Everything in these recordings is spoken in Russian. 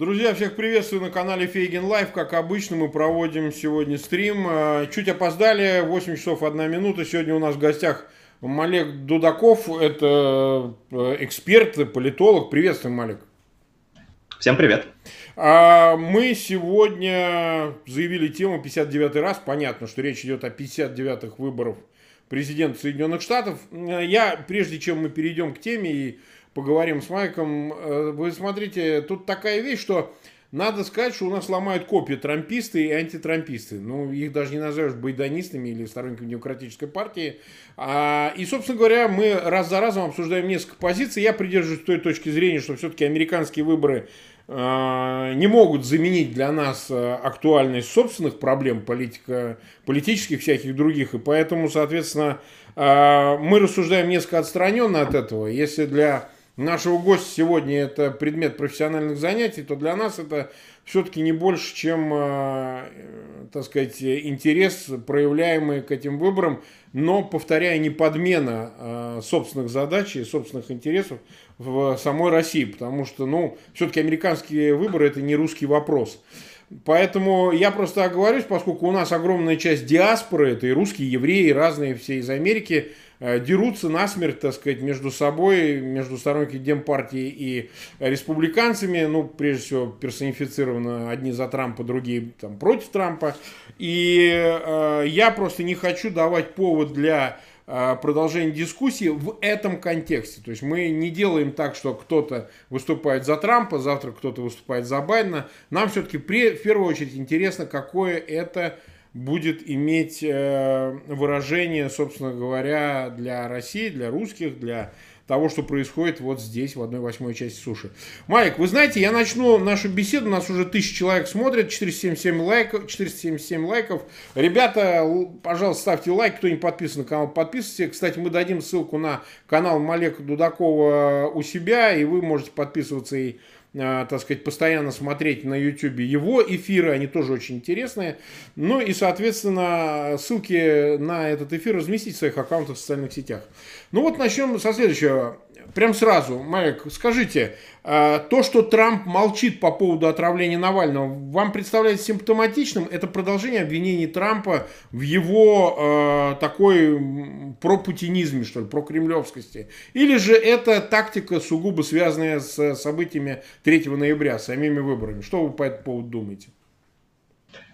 Друзья, всех приветствую на канале Фейгин Live. Как обычно, мы проводим сегодня стрим. Э, чуть опоздали, 8 часов 1 минута. Сегодня у нас в гостях Малек Дудаков. Это э, эксперт, политолог. Приветствуем, Малек. Всем привет. А, мы сегодня заявили тему 59 раз. Понятно, что речь идет о 59-х выборах президента Соединенных Штатов. Я, прежде чем мы перейдем к теме и поговорим с Майком. Э, вы смотрите, тут такая вещь, что надо сказать, что у нас ломают копии трамписты и антитрамписты. Ну, их даже не назовешь байдонистами или сторонниками демократической партии. А, и, собственно говоря, мы раз за разом обсуждаем несколько позиций. Я придерживаюсь той точки зрения, что все-таки американские выборы а, не могут заменить для нас э, актуальность собственных проблем политика, политических всяких других. И поэтому, соответственно, мы рассуждаем несколько отстраненно от этого. Если для нашего гостя сегодня это предмет профессиональных занятий, то для нас это все-таки не больше, чем, э, так сказать, интерес, проявляемый к этим выборам, но, повторяю, не подмена э, собственных задач и собственных интересов в самой России, потому что, ну, все-таки американские выборы это не русский вопрос. Поэтому я просто оговорюсь, поскольку у нас огромная часть диаспоры, это и русские, евреи, разные все из Америки, Э, дерутся насмерть, так сказать, между собой, между сторонниками Демпартии и республиканцами, ну, прежде всего, персонифицировано одни за Трампа, другие там против Трампа. И э, я просто не хочу давать повод для э, продолжения дискуссии в этом контексте. То есть мы не делаем так, что кто-то выступает за Трампа, завтра кто-то выступает за Байдена. Нам все-таки в первую очередь интересно, какое это будет иметь э, выражение, собственно говоря, для России, для русских, для того, что происходит вот здесь, в одной восьмой части суши. Майк, вы знаете, я начну нашу беседу, нас уже тысяча человек смотрят, 477 лайков, 477 лайков. Ребята, пожалуйста, ставьте лайк, кто не подписан на канал, подписывайтесь. Кстати, мы дадим ссылку на канал Малека Дудакова у себя, и вы можете подписываться и так сказать, постоянно смотреть на YouTube его эфиры, они тоже очень интересные. Ну и, соответственно, ссылки на этот эфир разместить в своих аккаунтах в социальных сетях. Ну вот начнем со следующего. Прям сразу, Майк, скажите, то, что Трамп молчит по поводу отравления Навального, вам представляется симптоматичным? Это продолжение обвинений Трампа в его э, такой пропутинизме, что ли, прокремлевскости? Или же это тактика сугубо связанная с событиями 3 ноября, самими выборами? Что вы по этому поводу думаете?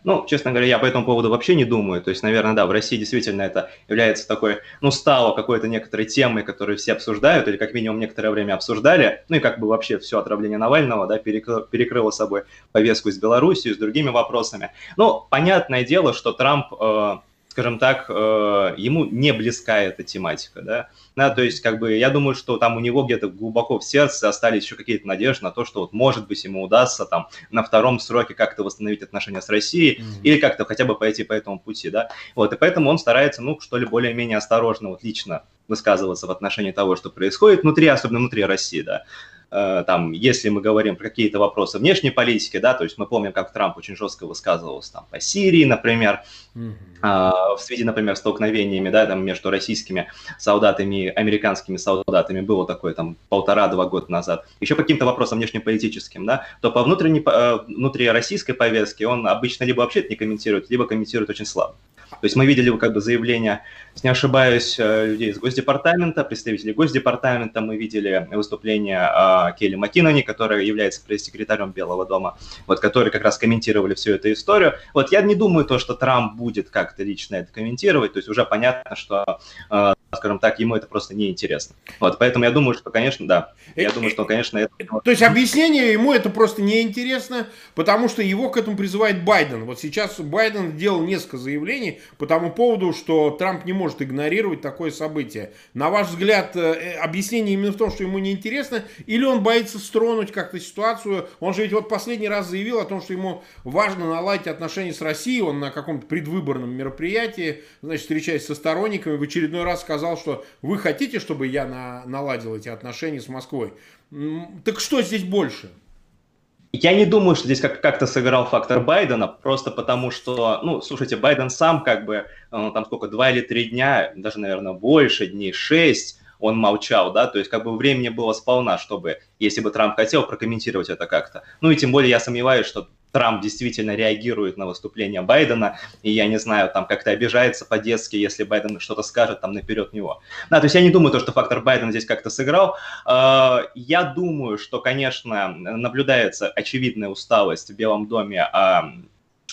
Ну, честно говоря, я по этому поводу вообще не думаю. То есть, наверное, да, в России действительно это является такой, ну, стало какой-то некоторой темой, которую все обсуждают, или как минимум некоторое время обсуждали. Ну и как бы вообще все отравление Навального, да, перекрыло, перекрыло собой повестку с Белоруссией, с другими вопросами. Ну, понятное дело, что Трамп... Э, скажем так, э, ему не близка эта тематика, да, да, то есть, как бы, я думаю, что там у него где-то глубоко в сердце остались еще какие-то надежды на то, что вот, может быть, ему удастся там на втором сроке как-то восстановить отношения с Россией mm-hmm. или как-то хотя бы пойти по этому пути, да, вот, и поэтому он старается, ну, что ли, более-менее осторожно, вот, лично высказываться в отношении того, что происходит внутри, особенно внутри России, да, там, если мы говорим про какие-то вопросы внешней политики, да, то есть мы помним, как Трамп очень жестко высказывался там по Сирии, например, mm-hmm. в связи, например, столкновениями, да, там между российскими солдатами и американскими солдатами было такое там полтора-два года назад, еще каким-то вопросом внешнеполитическим, да, то по внутренней, э, внутри российской повестке он обычно либо вообще не комментирует, либо комментирует очень слабо. То есть мы видели как бы заявления, если не ошибаюсь, э, людей из Госдепартамента, представителей Госдепартамента, мы видели выступление э, Келли Маккинони, которая является пресс-секретарем Белого дома, вот, которые как раз комментировали всю эту историю. Вот я не думаю то, что Трамп будет как-то лично это комментировать, то есть уже понятно, что э, скажем так, ему это просто неинтересно. Вот, поэтому я думаю, что, конечно, да, я думаю, что, конечно, это... То есть объяснение ему это просто неинтересно, потому что его к этому призывает Байден. Вот сейчас Байден сделал несколько заявлений по тому поводу, что Трамп не может игнорировать такое событие. На ваш взгляд, э, объяснение именно в том, что ему неинтересно, или он боится стронуть как-то ситуацию? Он же ведь вот последний раз заявил о том, что ему важно наладить отношения с Россией, он на каком-то предвыборном мероприятии, значит, встречаясь со сторонниками, в очередной раз сказал, сказал, что вы хотите, чтобы я на, наладил эти отношения с Москвой. Так что здесь больше? Я не думаю, что здесь как- как-то сыграл фактор Байдена, просто потому что, ну, слушайте, Байден сам как бы, ну, там сколько, два или три дня, даже, наверное, больше дней, шесть, он молчал, да, то есть как бы времени было сполна, чтобы, если бы Трамп хотел, прокомментировать это как-то. Ну и тем более я сомневаюсь, что Трамп действительно реагирует на выступление Байдена, и я не знаю, там как-то обижается по-детски, если Байден что-то скажет там наперед него. Да, то есть я не думаю, то, что фактор Байдена здесь как-то сыграл. А, я думаю, что, конечно, наблюдается очевидная усталость в Белом доме а,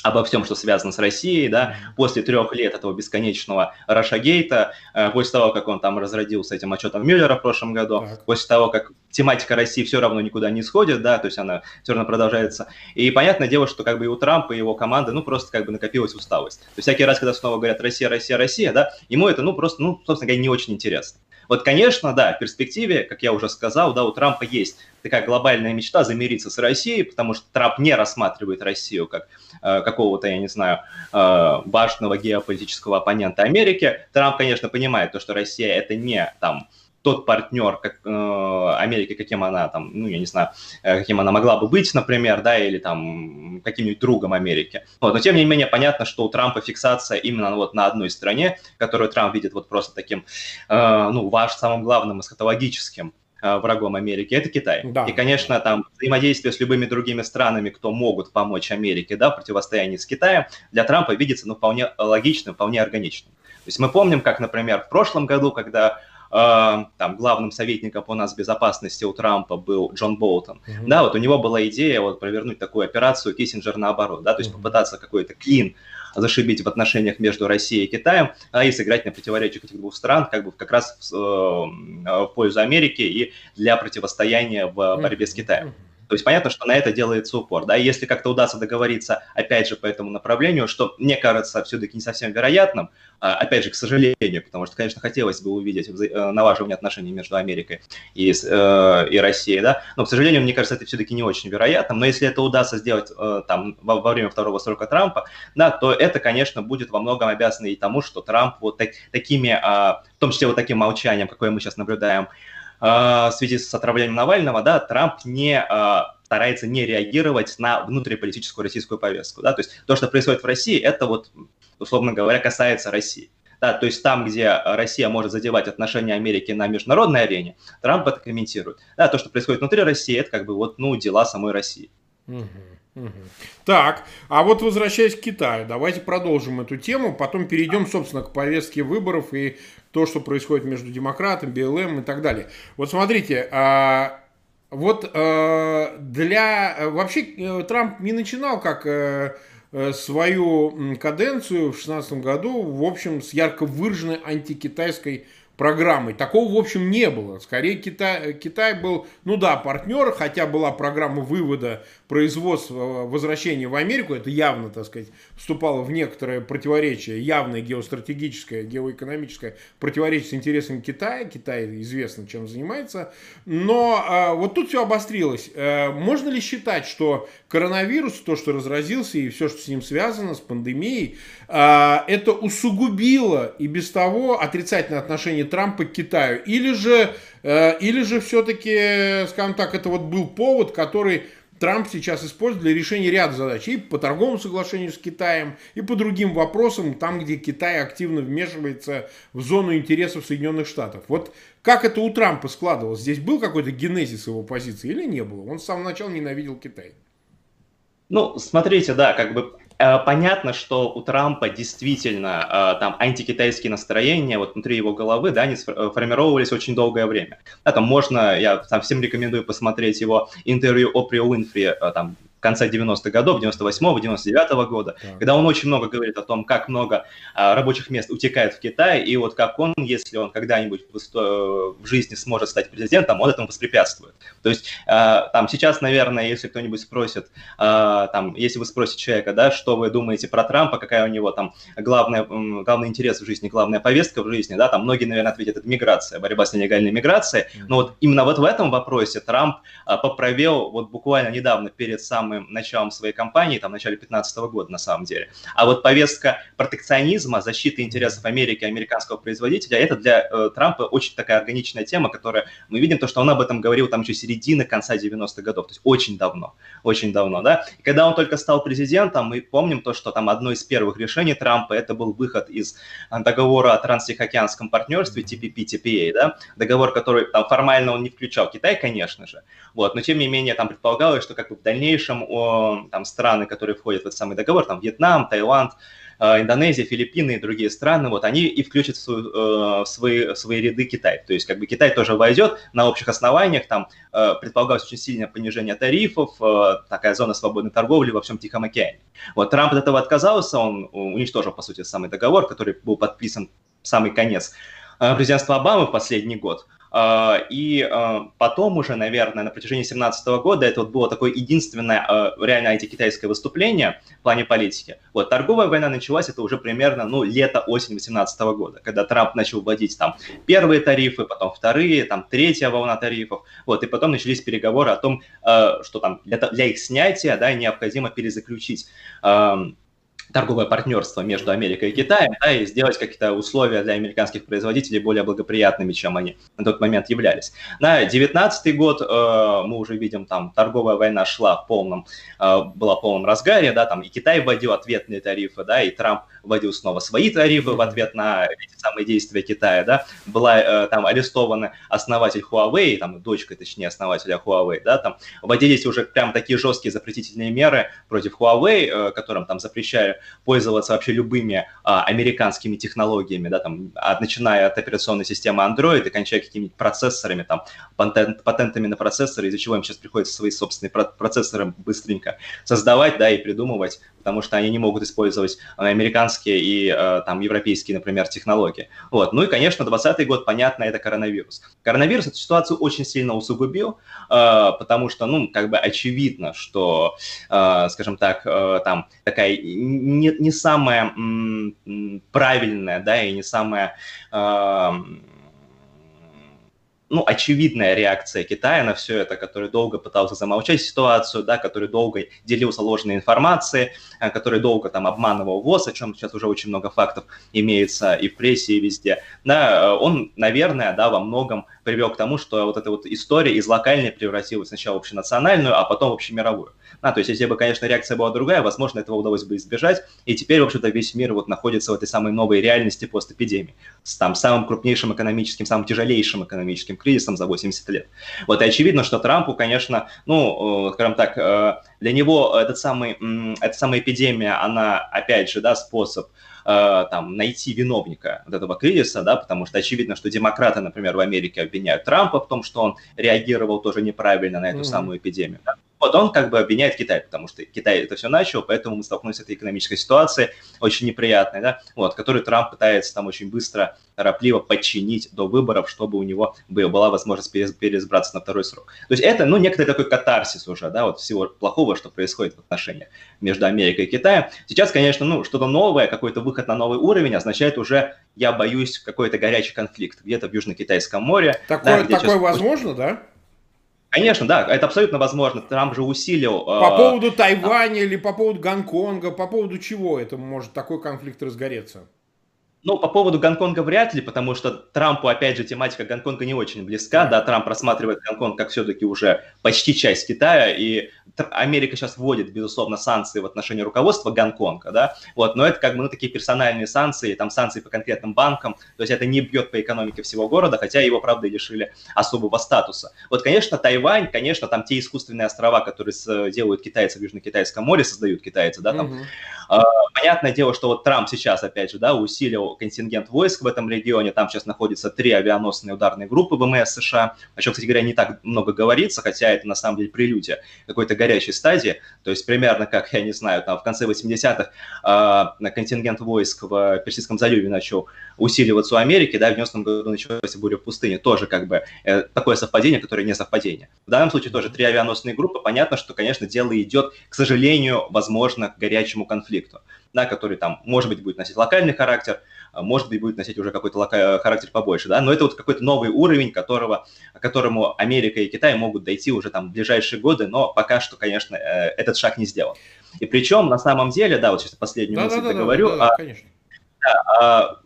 обо всем, что связано с Россией, да, после трех лет этого бесконечного Рашагейта, э, после того, как он там разродился этим отчетом Мюллера в прошлом году, так. после того, как тематика России все равно никуда не сходит, да, то есть она все равно продолжается. И понятное дело, что как бы и у Трампа, и его команды, ну, просто как бы накопилась усталость. То есть всякий раз, когда снова говорят «Россия, Россия, Россия», да, ему это, ну, просто, ну, собственно говоря, не очень интересно. Вот, конечно, да, в перспективе, как я уже сказал, да, у Трампа есть такая глобальная мечта замириться с Россией, потому что Трамп не рассматривает Россию как э, какого-то, я не знаю, э, важного геополитического оппонента Америки. Трамп, конечно, понимает то, что Россия это не там тот партнер как, э, Америки, каким она там, ну, я не знаю, э, каким она могла бы быть, например, да, или там каким-нибудь другом Америки. Вот, но тем не менее понятно, что у Трампа фиксация именно вот на одной стране, которую Трамп видит вот просто таким, э, ну, ваш самым главным эсхатологическим э, врагом Америки, это Китай. Да. И, конечно, там взаимодействие с любыми другими странами, кто могут помочь Америке, да, в противостоянии с Китаем, для Трампа видится, ну, вполне логичным, вполне органичным. То есть мы помним, как, например, в прошлом году, когда там главным советником по нас безопасности у Трампа был Джон Болтон, mm-hmm. да, вот у него была идея вот провернуть такую операцию Киссинджер наоборот, да, то есть mm-hmm. попытаться какой-то клин зашибить в отношениях между Россией и Китаем, а и сыграть на противоречиях этих двух стран, как бы как раз в, э, в пользу Америки и для противостояния в борьбе с Китаем. То есть понятно, что на это делается упор. Да? Если как-то удастся договориться, опять же, по этому направлению, что мне кажется все-таки не совсем вероятным, а, опять же, к сожалению, потому что, конечно, хотелось бы увидеть э, налаживание отношений между Америкой и, э, и Россией, да, но, к сожалению, мне кажется, это все-таки не очень вероятным, но если это удастся сделать э, там во, во время второго срока Трампа, да, то это, конечно, будет во многом обязано и тому, что Трамп вот так, такими, а, в том числе вот таким молчанием, какое мы сейчас наблюдаем, в связи с отравлением Навального, да, Трамп не а, старается не реагировать на внутриполитическую российскую повестку. Да? То есть то, что происходит в России, это вот, условно говоря, касается России. Да, то есть там, где Россия может задевать отношения Америки на международной арене, Трамп это комментирует. Да, то, что происходит внутри России, это как бы вот, ну, дела самой России. Так, а вот возвращаясь к Китаю, давайте продолжим эту тему, потом перейдем, собственно, к повестке выборов и то, что происходит между демократом, БЛМ и так далее. Вот смотрите, а, вот а, для... Вообще э, Трамп не начинал как э, э, свою каденцию в 2016 году, в общем, с ярко выраженной антикитайской программой. Такого, в общем, не было. Скорее, Китай, Китай был, ну да, партнер, хотя была программа вывода производства, возвращения в Америку. Это явно, так сказать, вступало в некоторое противоречие, явное геостратегическое, геоэкономическое противоречие с интересами Китая. Китай известно, чем занимается. Но а, вот тут все обострилось. А, можно ли считать, что коронавирус, то, что разразился и все, что с ним связано, с пандемией, а, это усугубило и без того отрицательное отношение Трампа к Китаю? Или же, а, или же все-таки, скажем так, это вот был повод, который Трамп сейчас использует для решения ряда задач. И по торговому соглашению с Китаем, и по другим вопросам, там, где Китай активно вмешивается в зону интересов Соединенных Штатов. Вот как это у Трампа складывалось? Здесь был какой-то генезис его позиции или не было? Он с самого начала ненавидел Китай. Ну, смотрите, да, как бы понятно, что у Трампа действительно э, там антикитайские настроения вот внутри его головы, да, они э, формировались очень долгое время. Там можно, я там всем рекомендую посмотреть его интервью Опри Уинфри, там конца 90-х годов, 98-го, 99-го года, да. когда он очень много говорит о том, как много а, рабочих мест утекает в Китай, и вот как он, если он когда-нибудь в, в жизни сможет стать президентом, он этому воспрепятствует. То есть а, там сейчас, наверное, если кто-нибудь спросит, а, там, если вы спросите человека, да, что вы думаете про Трампа, какая у него там главная, главный интерес в жизни, главная повестка в жизни, да, там многие, наверное, ответят, это миграция, борьба с нелегальной миграцией, но вот именно вот в этом вопросе Трамп а, поправил вот буквально недавно перед самым самым началом своей кампании, там, в начале 2015 года, на самом деле. А вот повестка протекционизма, защиты интересов Америки, американского производителя, это для э, Трампа очень такая органичная тема, которая мы видим то, что он об этом говорил там еще середины, конца 90-х годов, то есть очень давно, очень давно, да. И когда он только стал президентом, мы помним то, что там одно из первых решений Трампа, это был выход из договора о транстихоокеанском партнерстве, TPP, TPA, да, договор, который там формально он не включал Китай, конечно же, вот, но тем не менее там предполагалось, что как бы в дальнейшем о, там страны, которые входят в этот самый договор, там Вьетнам, Таиланд, э, Индонезия, Филиппины и другие страны, вот они и включат в, свою, э, в, свои, в свои ряды Китай. То есть как бы Китай тоже войдет на общих основаниях, там э, предполагалось очень сильное понижение тарифов, такая зона свободной торговли во всем Тихом океане. Вот Трамп от этого отказался, он уничтожил, по сути, самый договор, который был подписан в самый конец президентства Обамы в последний год. А, и а, потом уже, наверное, на протяжении 2017 года это вот было такое единственное а, реально антикитайское выступление в плане политики. Вот торговая война началась, это уже примерно, ну, лето-осень 2018 года, когда Трамп начал вводить там первые тарифы, потом вторые, там третья волна тарифов, вот, и потом начались переговоры о том, что там для, для их снятия, да, необходимо перезаключить торговое партнерство между Америкой и Китаем, да, и сделать какие-то условия для американских производителей более благоприятными, чем они на тот момент являлись. На 2019 год э, мы уже видим, там торговая война шла в полном, э, была в полном разгаре, да, там и Китай вводил ответные тарифы, да, и Трамп вводил снова свои тарифы в ответ на эти самые действия Китая, да, была э, там арестована основатель Huawei, там дочка, точнее, основателя Huawei, да, там вводились уже прям такие жесткие запретительные меры против Huawei, э, которым там запрещали пользоваться вообще любыми а, американскими технологиями, да, там, от, начиная от операционной системы Android и кончая какими-нибудь процессорами, там, патент, патентами на процессоры, из-за чего им сейчас приходится свои собственные процессоры быстренько создавать, да, и придумывать, потому что они не могут использовать американские и э, там европейские, например, технологии. Вот. Ну и, конечно, 2020 год, понятно, это коронавирус. Коронавирус эту ситуацию очень сильно усугубил, э, потому что, ну, как бы очевидно, что, э, скажем так, там такая не, не самая правильная, да, и не самая ну, очевидная реакция Китая на все это, который долго пытался замолчать ситуацию, да, который долго делился ложной информацией, э, который долго там обманывал ВОЗ, о чем сейчас уже очень много фактов имеется и в прессе, и везде, да, э, он, наверное, да, во многом привел к тому, что вот эта вот история из локальной превратилась сначала в общенациональную, а потом в общемировую. А, то есть, если бы, конечно, реакция была другая, возможно, этого удалось бы избежать. И теперь, в общем-то, весь мир вот находится в этой самой новой реальности постэпидемии. С там самым крупнейшим экономическим, самым тяжелейшим экономическим кризисом за 80 лет. Вот и очевидно, что Трампу, конечно, ну, э, скажем так, э, для него этот самый, эта самая эпидемия, она, опять же, да, способ э, там, найти виновника вот этого кризиса, да, потому что очевидно, что демократы, например, в Америке обвиняют Трампа в том, что он реагировал тоже неправильно на эту mm-hmm. самую эпидемию. Да? Вот он как бы обвиняет Китай, потому что Китай это все начал, поэтому мы столкнулись с этой экономической ситуацией, очень неприятной, да, вот, которую Трамп пытается там очень быстро, торопливо подчинить до выборов, чтобы у него была возможность переизбраться на второй срок. То есть это, ну, некоторый такой катарсис уже, да, вот всего плохого, что происходит в отношениях между Америкой и Китаем. Сейчас, конечно, ну, что-то новое, какой-то выход на новый уровень означает уже, я боюсь, какой-то горячий конфликт где-то в Южно-Китайском море. Такое, да, такое возможно, да? Конечно, да, это абсолютно возможно. Трамп же усилил... По э, поводу Тайваня или по поводу Гонконга, по поводу чего это может такой конфликт разгореться? Ну, по поводу Гонконга вряд ли, потому что Трампу, опять же, тематика Гонконга не очень близка. Да, Трамп рассматривает Гонконг как все-таки уже почти часть Китая, и Америка сейчас вводит, безусловно, санкции в отношении руководства Гонконга, да, вот, но это как бы, ну, такие персональные санкции, там, санкции по конкретным банкам, то есть это не бьет по экономике всего города, хотя его, правда, и лишили особого статуса. Вот, конечно, Тайвань, конечно, там те искусственные острова, которые делают китайцы в Южно-Китайском море, создают китайцы, да, там, а, понятное дело, что вот Трамп сейчас, опять же, да, усилил контингент войск в этом регионе. Там сейчас находятся три авианосные ударные группы ВМС США, о чем, кстати говоря, не так много говорится, хотя это на самом деле прелюдия какой-то горячей стадии. То есть примерно как, я не знаю, там в конце 80-х э, контингент войск в Персидском заливе начал усиливаться у Америки, да, в 90-м году началась буря в пустыне. Тоже как бы э, такое совпадение, которое не совпадение. В данном случае тоже три авианосные группы. Понятно, что, конечно, дело идет, к сожалению, возможно, к горячему конфликту, да, который там, может быть, будет носить локальный характер, может быть, будет носить уже какой-то лока- характер побольше, да, но это вот какой-то новый уровень, которого, к которому Америка и Китай могут дойти уже там в ближайшие годы, но пока что, конечно, этот шаг не сделан. И причем, на самом деле, да, вот сейчас последнюю да, мысль да, договорю, да, да, да, конечно. Да, а,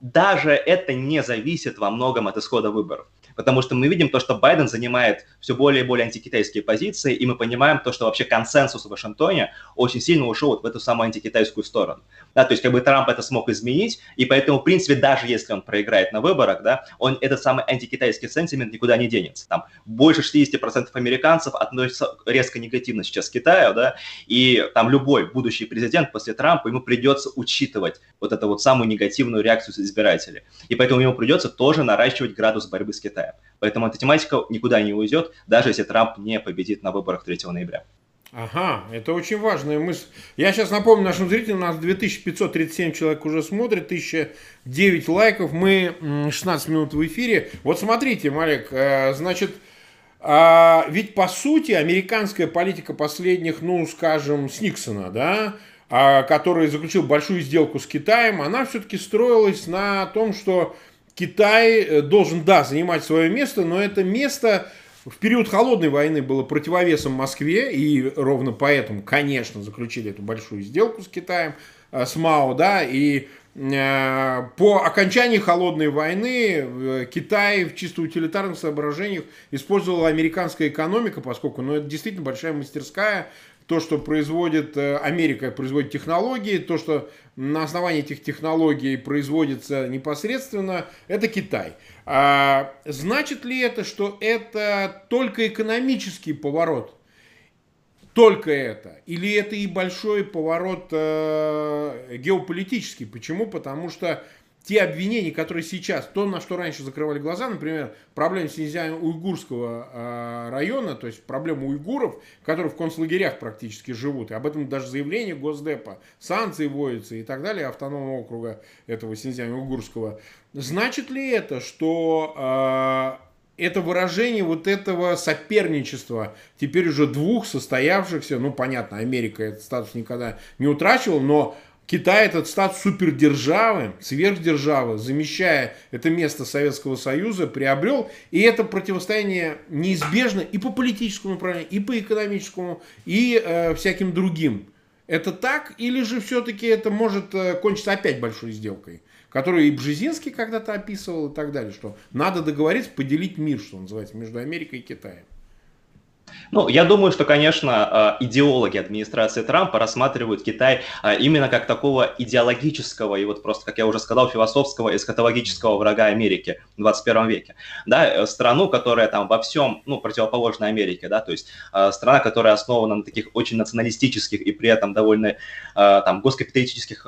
даже это не зависит во многом от исхода выборов потому что мы видим то, что Байден занимает все более и более антикитайские позиции, и мы понимаем то, что вообще консенсус в Вашингтоне очень сильно ушел вот в эту самую антикитайскую сторону. Да, то есть как бы Трамп это смог изменить, и поэтому, в принципе, даже если он проиграет на выборах, да, он этот самый антикитайский сентимент никуда не денется. Там больше 60% американцев относятся резко негативно сейчас к Китаю, да, и там любой будущий президент после Трампа, ему придется учитывать вот эту вот самую негативную реакцию избирателей. И поэтому ему придется тоже наращивать градус борьбы с Китаем. Поэтому эта тематика никуда не уйдет, даже если Трамп не победит на выборах 3 ноября. Ага, это очень важная мысль. Я сейчас напомню нашим зрителям, нас 2537 человек уже смотрит, 1009 лайков, мы 16 минут в эфире. Вот смотрите, Малек, э, значит, а, ведь по сути американская политика последних, ну, скажем, с Никсона, да, а, который заключил большую сделку с Китаем, она все-таки строилась на том, что Китай э, должен, да, занимать свое место, но это место в период холодной войны было противовесом Москве, и ровно поэтому, конечно, заключили эту большую сделку с Китаем, э, с Мао, да, и э, по окончании холодной войны Китай в чисто утилитарных соображениях использовала американская экономика, поскольку ну, это действительно большая мастерская, то, что производит Америка, производит технологии, то, что на основании этих технологий производится непосредственно, это Китай. А значит ли это, что это только экономический поворот? Только это? Или это и большой поворот э, геополитический? Почему? Потому что те обвинения, которые сейчас, то, на что раньше закрывали глаза, например, проблема Синьцзян-Уйгурского э, района, то есть проблема уйгуров, которые в концлагерях практически живут, и об этом даже заявление Госдепа, санкции вводятся и так далее, автономного округа этого Синьцзян-Уйгурского. Значит ли это, что э, это выражение вот этого соперничества, теперь уже двух состоявшихся, ну, понятно, Америка этот статус никогда не утрачивал, но Китай этот статус супердержавы, сверхдержавы, замещая это место Советского Союза, приобрел. И это противостояние неизбежно и по политическому направлению, и по экономическому, и э, всяким другим. Это так или же все-таки это может э, кончиться опять большой сделкой? которую и Бжезинский когда-то описывал и так далее, что надо договориться поделить мир, что называется, между Америкой и Китаем. Ну, я думаю, что, конечно, э, идеологи администрации Трампа рассматривают Китай э, именно как такого идеологического и вот просто, как я уже сказал, философского, эскатологического врага Америки в 21 веке. Да, э, страну, которая там во всем, ну, противоположна Америке, да, то есть страна, которая основана на таких очень националистических и при этом довольно там госкапиталистических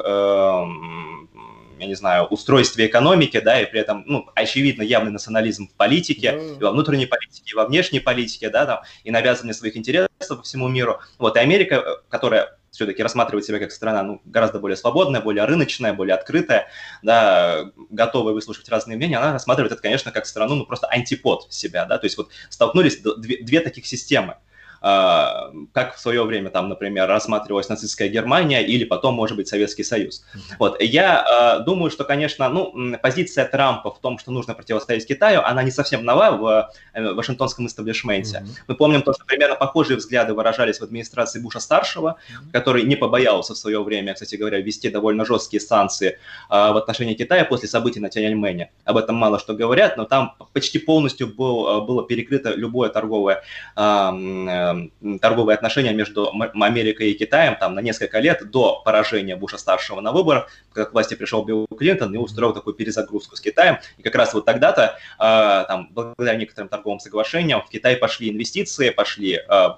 я не знаю, устройстве экономики, да, и при этом, ну, очевидно, явный национализм в политике, mm. и во внутренней политике, и во внешней политике, да, там, и навязывание своих интересов по всему миру. Вот, и Америка, э, которая все-таки рассматривает себя как страна ну, гораздо более свободная, более рыночная, более открытая, да, готовая выслушать разные мнения, она рассматривает это, конечно, как страну, ну, просто антипод себя, да, то есть вот столкнулись две, две таких системы – как в свое время там, например, рассматривалась нацистская Германия или потом, может быть, Советский Союз. Вот. Я а, думаю, что, конечно, ну, позиция Трампа в том, что нужно противостоять Китаю, она не совсем нова в э, вашингтонском истеблишменте. Mm-hmm. Мы помним то, что примерно похожие взгляды выражались в администрации Буша-старшего, mm-hmm. который не побоялся в свое время, кстати говоря, ввести довольно жесткие санкции в отношении Китая после событий на Тяньаньмэне. Об этом мало что говорят, но там почти полностью был, было перекрыто любое торговое торговые отношения между Америкой и Китаем там на несколько лет до поражения Буша-старшего на выборах, когда к власти пришел Билл Клинтон и устроил такую перезагрузку с Китаем. И как раз вот тогда-то, э, там, благодаря некоторым торговым соглашениям, в Китай пошли инвестиции, пошли э,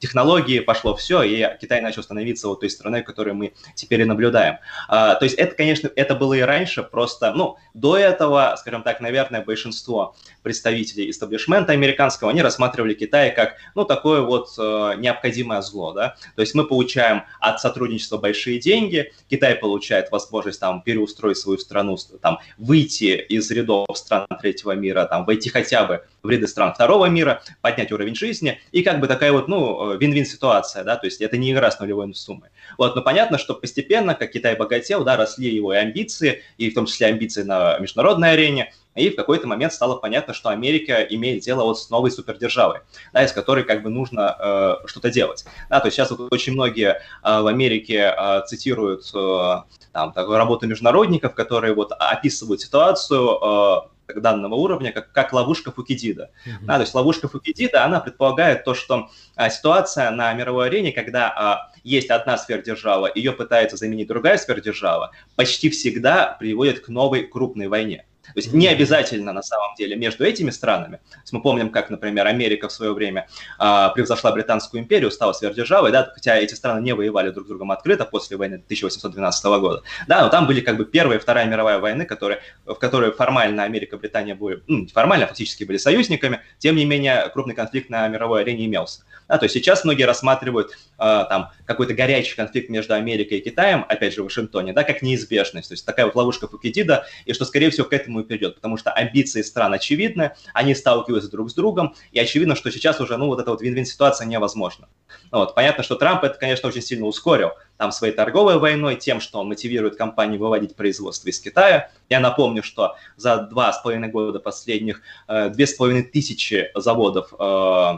технологии, пошло все, и Китай начал становиться вот той страной, которую мы теперь и наблюдаем. То есть это, конечно, это было и раньше, просто, ну, до этого, скажем так, наверное, большинство представителей истеблишмента американского, они рассматривали Китай как, ну, такое вот э, необходимое зло, да. То есть мы получаем от сотрудничества большие деньги, Китай получает возможность там переустроить свою страну, там, выйти из рядов стран третьего мира, там, войти хотя бы в ряды стран второго мира, поднять уровень жизни, и как бы такая вот ну, вин-вин ситуация, да, то есть это не игра с нулевой суммой. Вот, но понятно, что постепенно, как Китай богател, да, росли его и амбиции, и в том числе амбиции на международной арене, и в какой-то момент стало понятно, что Америка имеет дело вот с новой супердержавой, да, из которой как бы нужно э, что-то делать. Да, то есть сейчас вот очень многие э, в Америке э, цитируют э, там, такую работу международников, которые вот описывают ситуацию э, данного уровня, как, как ловушка Фукидида. Mm-hmm. Да, то есть ловушка Фукидида, она предполагает то, что а, ситуация на мировой арене, когда а, есть одна сфердержава, ее пытается заменить другая сфердержава, почти всегда приводит к новой крупной войне. То есть не обязательно на самом деле между этими странами. То есть мы помним, как, например, Америка в свое время э, превзошла Британскую империю, стала сверхдержавой, да, хотя эти страны не воевали друг с другом открыто после войны 1812 года. Да, но там были как бы Первая и Вторая мировая войны, которые, в которые формально Америка и Британия были, ну, формально, а фактически были союзниками, тем не менее крупный конфликт на мировой арене имелся. Да, то есть сейчас многие рассматривают э, там какой-то горячий конфликт между Америкой и Китаем, опять же, в Вашингтоне, да, как неизбежность. То есть такая вот ловушка Фукидида, и что, скорее всего, к этому и придет, потому что амбиции стран очевидны, они сталкиваются друг с другом, и очевидно, что сейчас уже, ну, вот эта вот вин-вин ситуация невозможна. Вот, понятно, что Трамп это, конечно, очень сильно ускорил, там, своей торговой войной, тем, что он мотивирует компании выводить производство из Китая. Я напомню, что за два с половиной года последних э, две с половиной тысячи заводов э,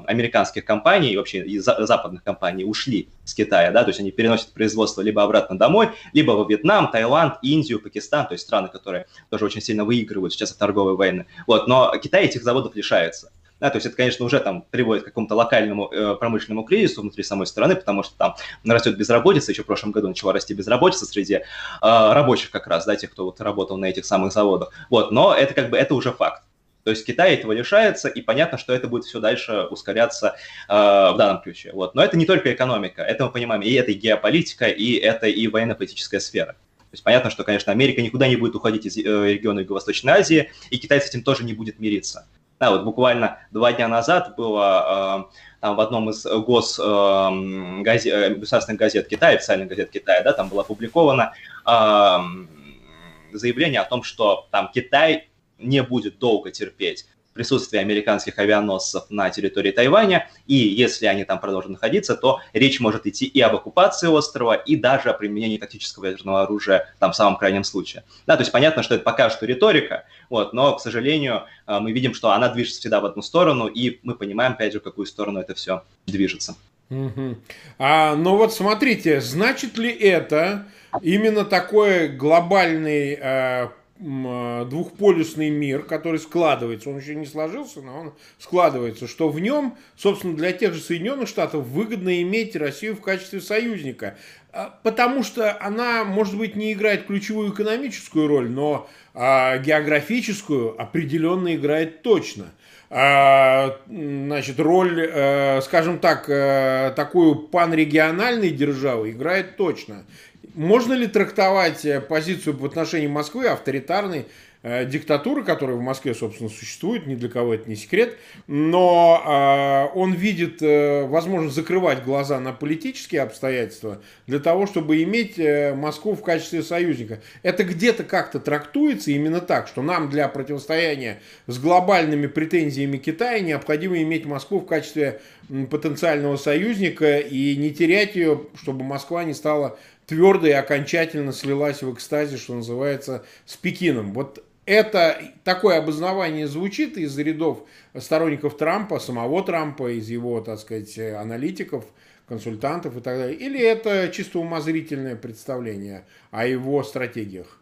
американских компаний вообще и западных компаний ушли с Китая, да, то есть они переносят производство либо обратно домой, либо во Вьетнам, Таиланд, Индию, Пакистан, то есть страны, которые тоже очень сильно выигрывают сейчас от торговой войны. Вот, но Китай этих заводов лишается. Да, то есть это, конечно, уже там приводит к какому-то локальному э, промышленному кризису внутри самой страны, потому что там растет безработица, еще в прошлом году начала расти безработица среди э, рабочих как раз, да, тех, кто вот работал на этих самых заводах. Вот, но это как бы, это уже факт. То есть Китай этого лишается, и понятно, что это будет все дальше ускоряться э, в данном ключе. Вот. Но это не только экономика, это мы понимаем, и это и геополитика, и это и военно-политическая сфера. То есть понятно, что, конечно, Америка никуда не будет уходить из э, региона Юго-Восточной Азии, и Китай с этим тоже не будет мириться. Да, вот буквально два дня назад было э, там в одном из гос, э, газет, э, государственных газет Китая, официальных газет Китая, да, там было опубликовано э, заявление о том, что там Китай не будет долго терпеть присутствие американских авианосцев на территории Тайваня, и если они там продолжат находиться, то речь может идти и об оккупации острова, и даже о применении тактического ядерного оружия там в самом крайнем случае. Да, то есть понятно, что это пока что риторика, вот, но, к сожалению, э, мы видим, что она движется всегда в одну сторону, и мы понимаем, опять же, в какую сторону это все движется. Угу. А, ну вот смотрите, значит ли это именно такой глобальный э, двухполюсный мир, который складывается, он еще не сложился, но он складывается, что в нем, собственно, для тех же Соединенных Штатов выгодно иметь Россию в качестве союзника, а, потому что она, может быть, не играет ключевую экономическую роль, но а, географическую определенно играет точно. А, значит, роль, э, скажем так, э, такую панрегиональной державы играет точно. Можно ли трактовать э, позицию в отношении Москвы авторитарной э, диктатуры, которая в Москве, собственно, существует, ни для кого это не секрет, но э, он видит э, возможность закрывать глаза на политические обстоятельства для того, чтобы иметь э, Москву в качестве союзника. Это где-то как-то трактуется именно так, что нам для противостояния с глобальными претензиями Китая необходимо иметь Москву в качестве потенциального союзника и не терять ее, чтобы Москва не стала твердо и окончательно слилась в экстазе, что называется, с Пекином. Вот это такое обоснование звучит из рядов сторонников Трампа, самого Трампа, из его, так сказать, аналитиков, консультантов и так далее. Или это чисто умозрительное представление о его стратегиях?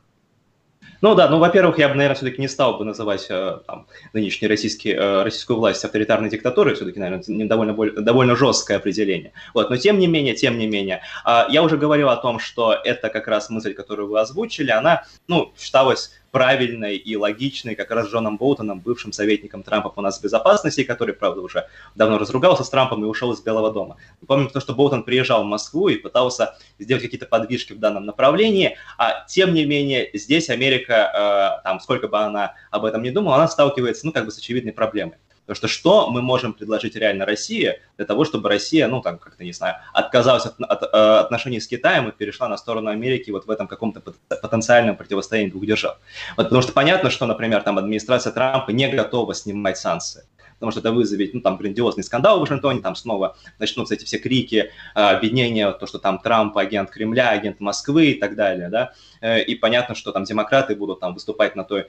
Ну да, ну, во-первых, я бы, наверное, все-таки не стал бы называть э, там, нынешнюю российский, э, российскую власть авторитарной диктатурой, все-таки, наверное, довольно, довольно жесткое определение. Вот, но тем не менее, тем не менее, а, я уже говорил о том, что это как раз мысль, которую вы озвучили, она, ну, считалась правильной и логичной, как раз Джоном Болтоном, бывшим советником Трампа по нас безопасности, который, правда, уже давно разругался с Трампом и ушел из Белого дома. Мы помним то, что Болтон приезжал в Москву и пытался сделать какие-то подвижки в данном направлении, а тем не менее здесь Америка, э, там, сколько бы она об этом не думала, она сталкивается, ну, как бы с очевидной проблемой. Потому что что мы можем предложить реально России для того, чтобы Россия, ну, там, как-то, не знаю, отказалась от, от, от э, отношений с Китаем и перешла на сторону Америки вот в этом каком-то потенциальном противостоянии двух держав. Вот, потому что понятно, что, например, там администрация Трампа не готова снимать санкции. Потому что это вызовет, ну, там, грандиозный скандал в Вашингтоне, там снова начнутся эти все крики, обвинения, то, что там Трамп агент Кремля, агент Москвы и так далее, да, и понятно, что там демократы будут там выступать на той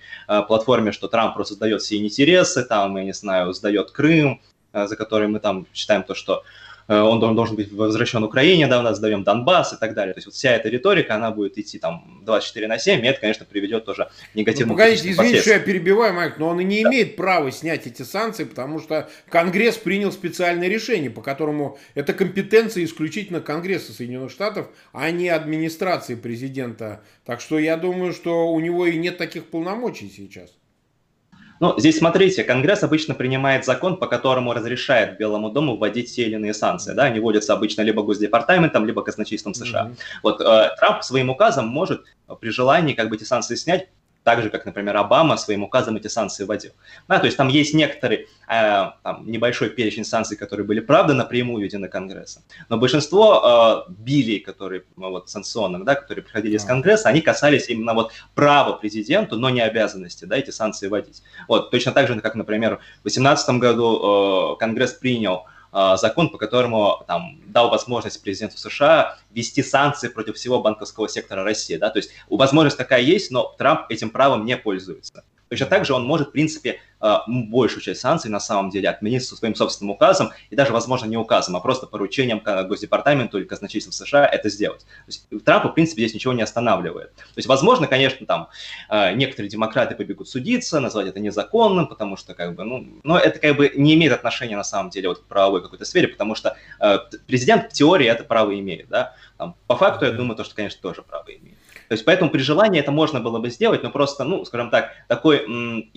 платформе, что Трамп просто сдает все интересы, там, я не знаю, сдает Крым, за который мы там считаем то, что Э, он должен быть возвращен Украине, да, у нас сдаем Донбасс и так далее. То есть вот вся эта риторика, она будет идти там 24 на 7, и это, конечно, приведет тоже к негативным ну, Погодите, извините, что я перебиваю, Майк, но он и не да. имеет права снять эти санкции, потому что Конгресс принял специальное решение, по которому это компетенция исключительно Конгресса Соединенных Штатов, а не администрации президента. Так что я думаю, что у него и нет таких полномочий сейчас. Ну, здесь смотрите, Конгресс обычно принимает закон, по которому разрешает Белому дому вводить те или иные санкции. Да? Они вводятся обычно либо Госдепартаментом, либо казначейством США. Mm-hmm. Вот э, Трамп своим указом может при желании как бы эти санкции снять так же, как, например, Обама своим указом эти санкции вводил. Да, то есть там есть некоторый э, там, небольшой перечень санкций, которые были, правда, напрямую введены Конгрессом. Но большинство э, билей, которые, ну, вот, санкционных, да, которые приходили из Конгресса, они касались именно вот права президенту, но не обязанности, да, эти санкции вводить. Вот, точно так же, как, например, в 2018 году э, Конгресс принял закон, по которому там, дал возможность президенту США ввести санкции против всего банковского сектора России. Да? То есть возможность такая есть, но Трамп этим правом не пользуется. Точно так же он может, в принципе, а, большую часть санкций на самом деле отменить со своим собственным указом, и даже, возможно, не указом, а просто поручением Госдепартаменту или казначейству США это сделать. То есть Трампа, в принципе, здесь ничего не останавливает. То есть, возможно, конечно, там некоторые демократы побегут судиться, назвать это незаконным, потому что, как бы, ну, но это как бы не имеет отношения на самом деле вот к правовой какой-то сфере, потому что э, президент в теории это право имеет, да. Там, по факту, я думаю, то, что, конечно, тоже право имеет. То есть поэтому при желании это можно было бы сделать, но просто, ну, скажем так, такой м,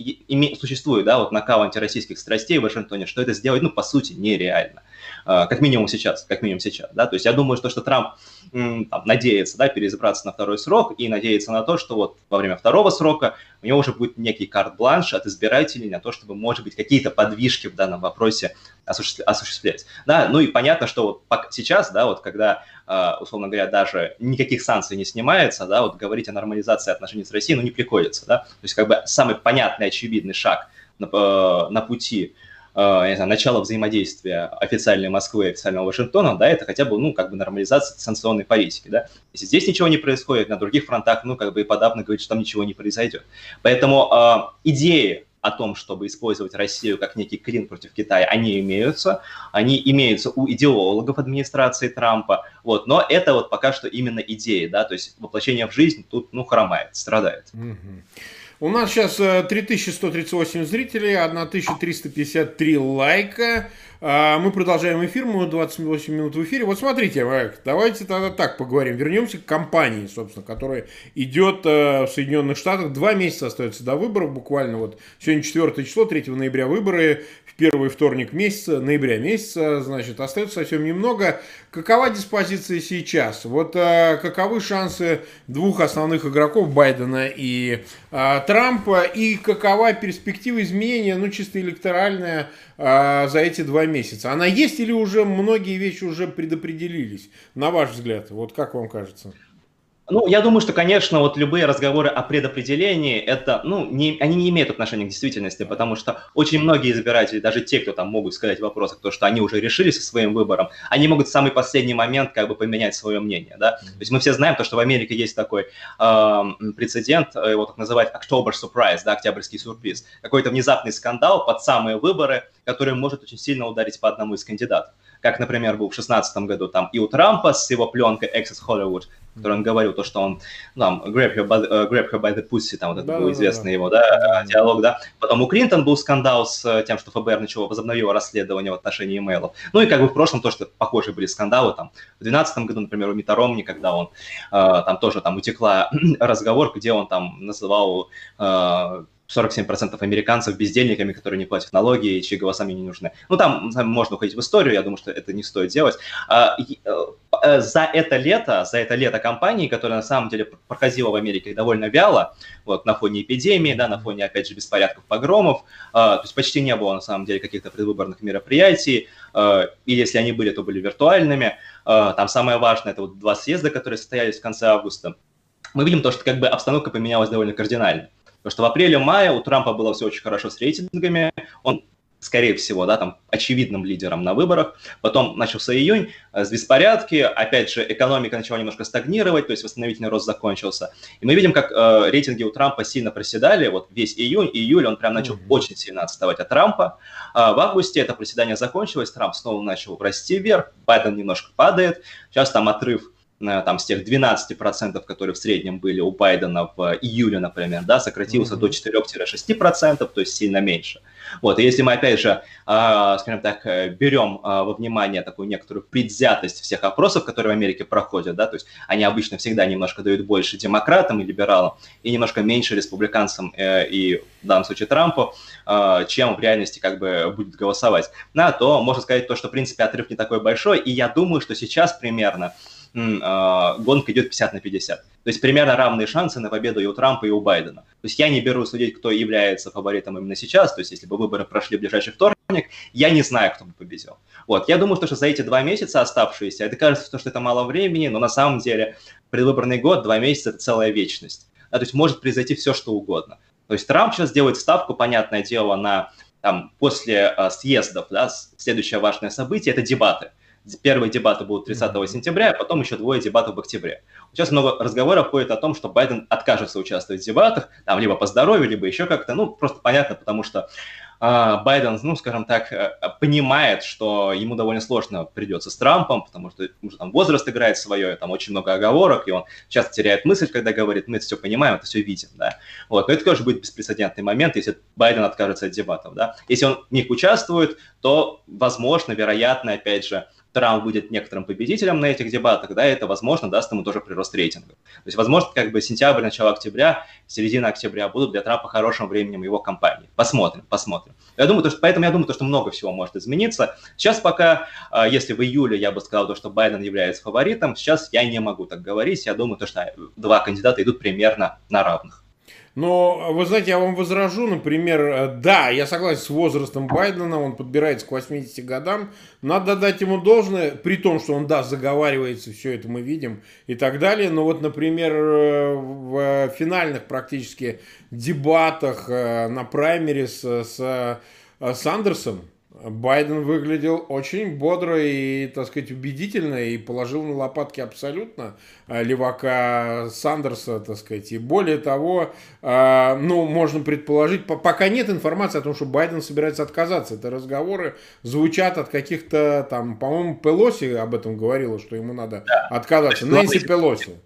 существует, да, вот накал антироссийских страстей в Вашингтоне, что это сделать, ну, по сути, нереально. А, как минимум сейчас, как минимум сейчас, да, то есть я думаю, что, что Трамп там, надеется, да, переизбраться на второй срок и надеется на то, что вот во время второго срока у него уже будет некий карт-бланш от избирателей на то, чтобы, может быть, какие-то подвижки в данном вопросе осуществлять. Да, ну и понятно, что вот сейчас, да, вот когда, а, условно говоря, даже никаких санкций не снимается, да, вот говорить о нормализации отношений с Россией, ну, не приходится, да, то есть как бы самый понятный, очевидный шаг на, э, на пути не знаю, начало взаимодействия официальной Москвы и официального Вашингтона, да, это хотя бы, ну, как бы нормализация санкционной политики, да. Если здесь ничего не происходит, на других фронтах, ну, как бы и подавно говорит, что там ничего не произойдет. Поэтому э, идеи о том, чтобы использовать Россию как некий клин против Китая, они имеются, они имеются у идеологов администрации Трампа, вот, но это вот пока что именно идеи, да, то есть воплощение в жизнь тут, ну, хромает, страдает. Mm-hmm. У нас сейчас 3138 э, зрителей, 1353 лайка. А, мы продолжаем эфир, мы 28 минут в эфире. Вот смотрите, давайте тогда так поговорим. Вернемся к кампании, собственно, которая идет э, в Соединенных Штатах. Два месяца остается до выборов, буквально вот сегодня 4 число, 3 ноября выборы, в первый вторник месяца, ноября месяца, значит, остается совсем немного. Какова диспозиция сейчас? Вот а, каковы шансы двух основных игроков Байдена и а, Трампа и какова перспектива изменения, ну чисто электоральная, а, за эти два месяца? Она есть или уже многие вещи уже предопределились, на ваш взгляд? Вот как вам кажется? Ну, я думаю, что, конечно, вот любые разговоры о предопределении, это, ну, не, они не имеют отношения к действительности, потому что очень многие избиратели, даже те, кто там могут сказать в вопросах, то, что они уже решили со своим выбором, они могут в самый последний момент как бы поменять свое мнение, да. То есть мы все знаем то, что в Америке есть такой э, прецедент, его так называют October Surprise, да, октябрьский сюрприз. Какой-то внезапный скандал под самые выборы, который может очень сильно ударить по одному из кандидатов как, например, был в 2016 году там и у Трампа с его пленкой Access Hollywood, который он говорил, то, что он, там, grab her, by, uh, grab her by the pussy, там, вот это да, был известный да, его, да, да, диалог, да. Потом у Клинтон был скандал с э, тем, что ФБР начало, возобновило расследование в отношении имейлов. Ну и как бы в прошлом тоже похожие были скандалы, там, в 2012 году, например, у Мита Ромни, когда он, э, там тоже там утекла разговор, где он там называл э, 47% американцев бездельниками, которые не платят налоги и чьи голоса мне не нужны. Ну, там можно уходить в историю, я думаю, что это не стоит делать. А, э, э, за это лето, за это лето кампании, которая на самом деле проходила в Америке довольно вяло, вот, на фоне эпидемии, да, на фоне, опять же, беспорядков, погромов, а, то есть почти не было, на самом деле, каких-то предвыборных мероприятий, а, и если они были, то были виртуальными. Там самое важное, это вот два съезда, которые состоялись в конце августа. Мы видим то, что как бы обстановка поменялась довольно кардинально. Потому что в апреле-мае у Трампа было все очень хорошо с рейтингами, он скорее всего, да, там, очевидным лидером на выборах. Потом начался июнь, э, с беспорядки, опять же, экономика начала немножко стагнировать, то есть восстановительный рост закончился. И мы видим, как э, рейтинги у Трампа сильно проседали, вот весь июнь, июль он прям начал mm-hmm. очень сильно отставать от Трампа. А в августе это проседание закончилось, Трамп снова начал расти вверх, Байден немножко падает, сейчас там отрыв Э, там, с тех 12%, которые в среднем были у Байдена в июле, например, да, сократился mm-hmm. до 4-6%, то есть сильно меньше. Вот, и если мы, опять же, э, скажем так, э, берем э, во внимание такую некоторую предвзятость всех опросов, которые в Америке проходят, да, то есть они обычно всегда немножко дают больше демократам и либералам, и немножко меньше республиканцам э, и, в данном случае, Трампу, э, чем в реальности как бы будет голосовать, да, то можно сказать то, что, в принципе, отрыв не такой большой, и я думаю, что сейчас примерно гонка идет 50 на 50. То есть примерно равные шансы на победу и у Трампа, и у Байдена. То есть я не беру судить, кто является фаворитом именно сейчас. То есть если бы выборы прошли в ближайший вторник, я не знаю, кто бы победил. Вот. Я думаю, что за эти два месяца оставшиеся, это кажется, что это мало времени, но на самом деле предвыборный год, два месяца – это целая вечность. Да, то есть может произойти все, что угодно. То есть Трамп сейчас делает ставку, понятное дело, на там, после э, съездов, да, следующее важное событие – это дебаты. Первые дебаты будут 30 сентября, а потом еще двое дебатов в октябре. Сейчас много разговоров ходит о том, что Байден откажется участвовать в дебатах, там либо по здоровью, либо еще как-то. Ну, просто понятно, потому что а, Байден, ну, скажем так, э, понимает, что ему довольно сложно придется с Трампом, потому что уже там возраст играет свое, там очень много оговорок, и он часто теряет мысль, когда говорит, мы это все понимаем, это все видим, да. Вот, но это тоже будет беспрецедентный момент, если Байден откажется от дебатов, да. Если он в них участвует, то, возможно, вероятно, опять же, Трамп будет некоторым победителем на этих дебатах, да, это, возможно, даст ему тоже прирост рейтинга. То есть, возможно, как бы сентябрь, начало октября, середина октября будут для Трампа хорошим временем его кампании. Посмотрим, посмотрим. Я думаю, то, что, поэтому я думаю, то, что много всего может измениться. Сейчас пока, а, если в июле я бы сказал, то, что Байден является фаворитом, сейчас я не могу так говорить. Я думаю, то, что два кандидата идут примерно на равных. Но, вы знаете, я вам возражу, например, э, да, я согласен с возрастом Байдена, он подбирается к 80 годам, надо дать ему должное, при том, что он, да, заговаривается, все это мы видим и так далее, но вот, например, э, в финальных практически дебатах э, на праймерис с Сандерсом, Байден выглядел очень бодро и, так сказать, убедительно и положил на лопатки абсолютно а, левака Сандерса, так сказать. И более того, а, ну, можно предположить, пока нет информации о том, что Байден собирается отказаться. Это разговоры звучат от каких-то там, по-моему, Пелоси об этом говорила, что ему надо да. отказаться. Нэнси Пелоси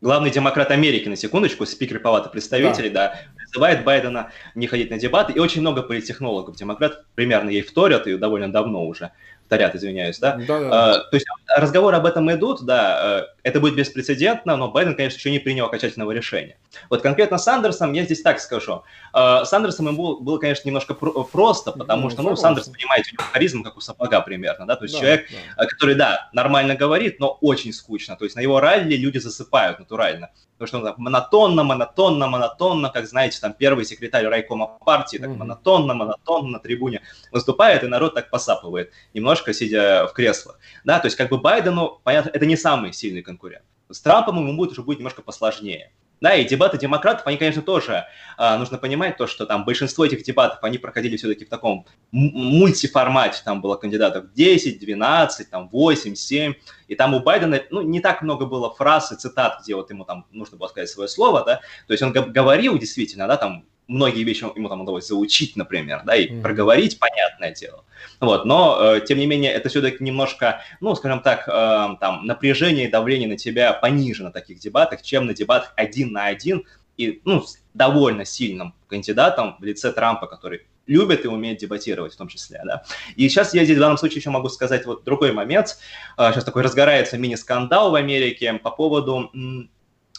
главный демократ Америки, на секундочку, спикер Палаты представителей, да. да, призывает Байдена не ходить на дебаты, и очень много политтехнологов, демократ примерно ей вторят, и довольно давно уже вторят, извиняюсь, да? Да, да. А, то есть разговоры об этом идут, да, э, это будет беспрецедентно, но Байден, конечно, еще не принял окончательного решения. Вот конкретно с Сандерсом я здесь так скажу. Э, Сандерсом ему было, было, конечно, немножко про- просто, потому ну, что, ну, Сандерс, понимаете, у него харизм, как у сапога примерно, да, то есть да, человек, да. Э, который, да, нормально говорит, но очень скучно, то есть на его ралли люди засыпают натурально. Потому что он так монотонно, монотонно, монотонно, как знаете, там первый секретарь райкома партии, так монотонно, монотонно на трибуне выступает, и народ так посапывает, немножко сидя в креслах. Да, то есть как бы Байдену, понятно, это не самый сильный конкурент. С Трампом ему будет уже будет немножко посложнее. Да, и дебаты демократов, они, конечно, тоже а, нужно понимать то, что там большинство этих дебатов, они проходили все-таки в таком мультиформате, там было кандидатов 10, 12, там 8, 7, и там у Байдена, ну, не так много было фраз и цитат, где вот ему там нужно было сказать свое слово, да, то есть он говорил действительно, да, там многие вещи ему там удалось заучить, например, да, и mm-hmm. проговорить, понятное дело. Вот, но, э, тем не менее, это все-таки немножко, ну, скажем так, э, там, напряжение и давление на тебя пониже на таких дебатах, чем на дебатах один на один и, ну, с довольно сильным кандидатом в лице Трампа, который любит и умеет дебатировать в том числе, да. И сейчас я здесь в данном случае еще могу сказать вот другой момент. Сейчас такой разгорается мини-скандал в Америке по поводу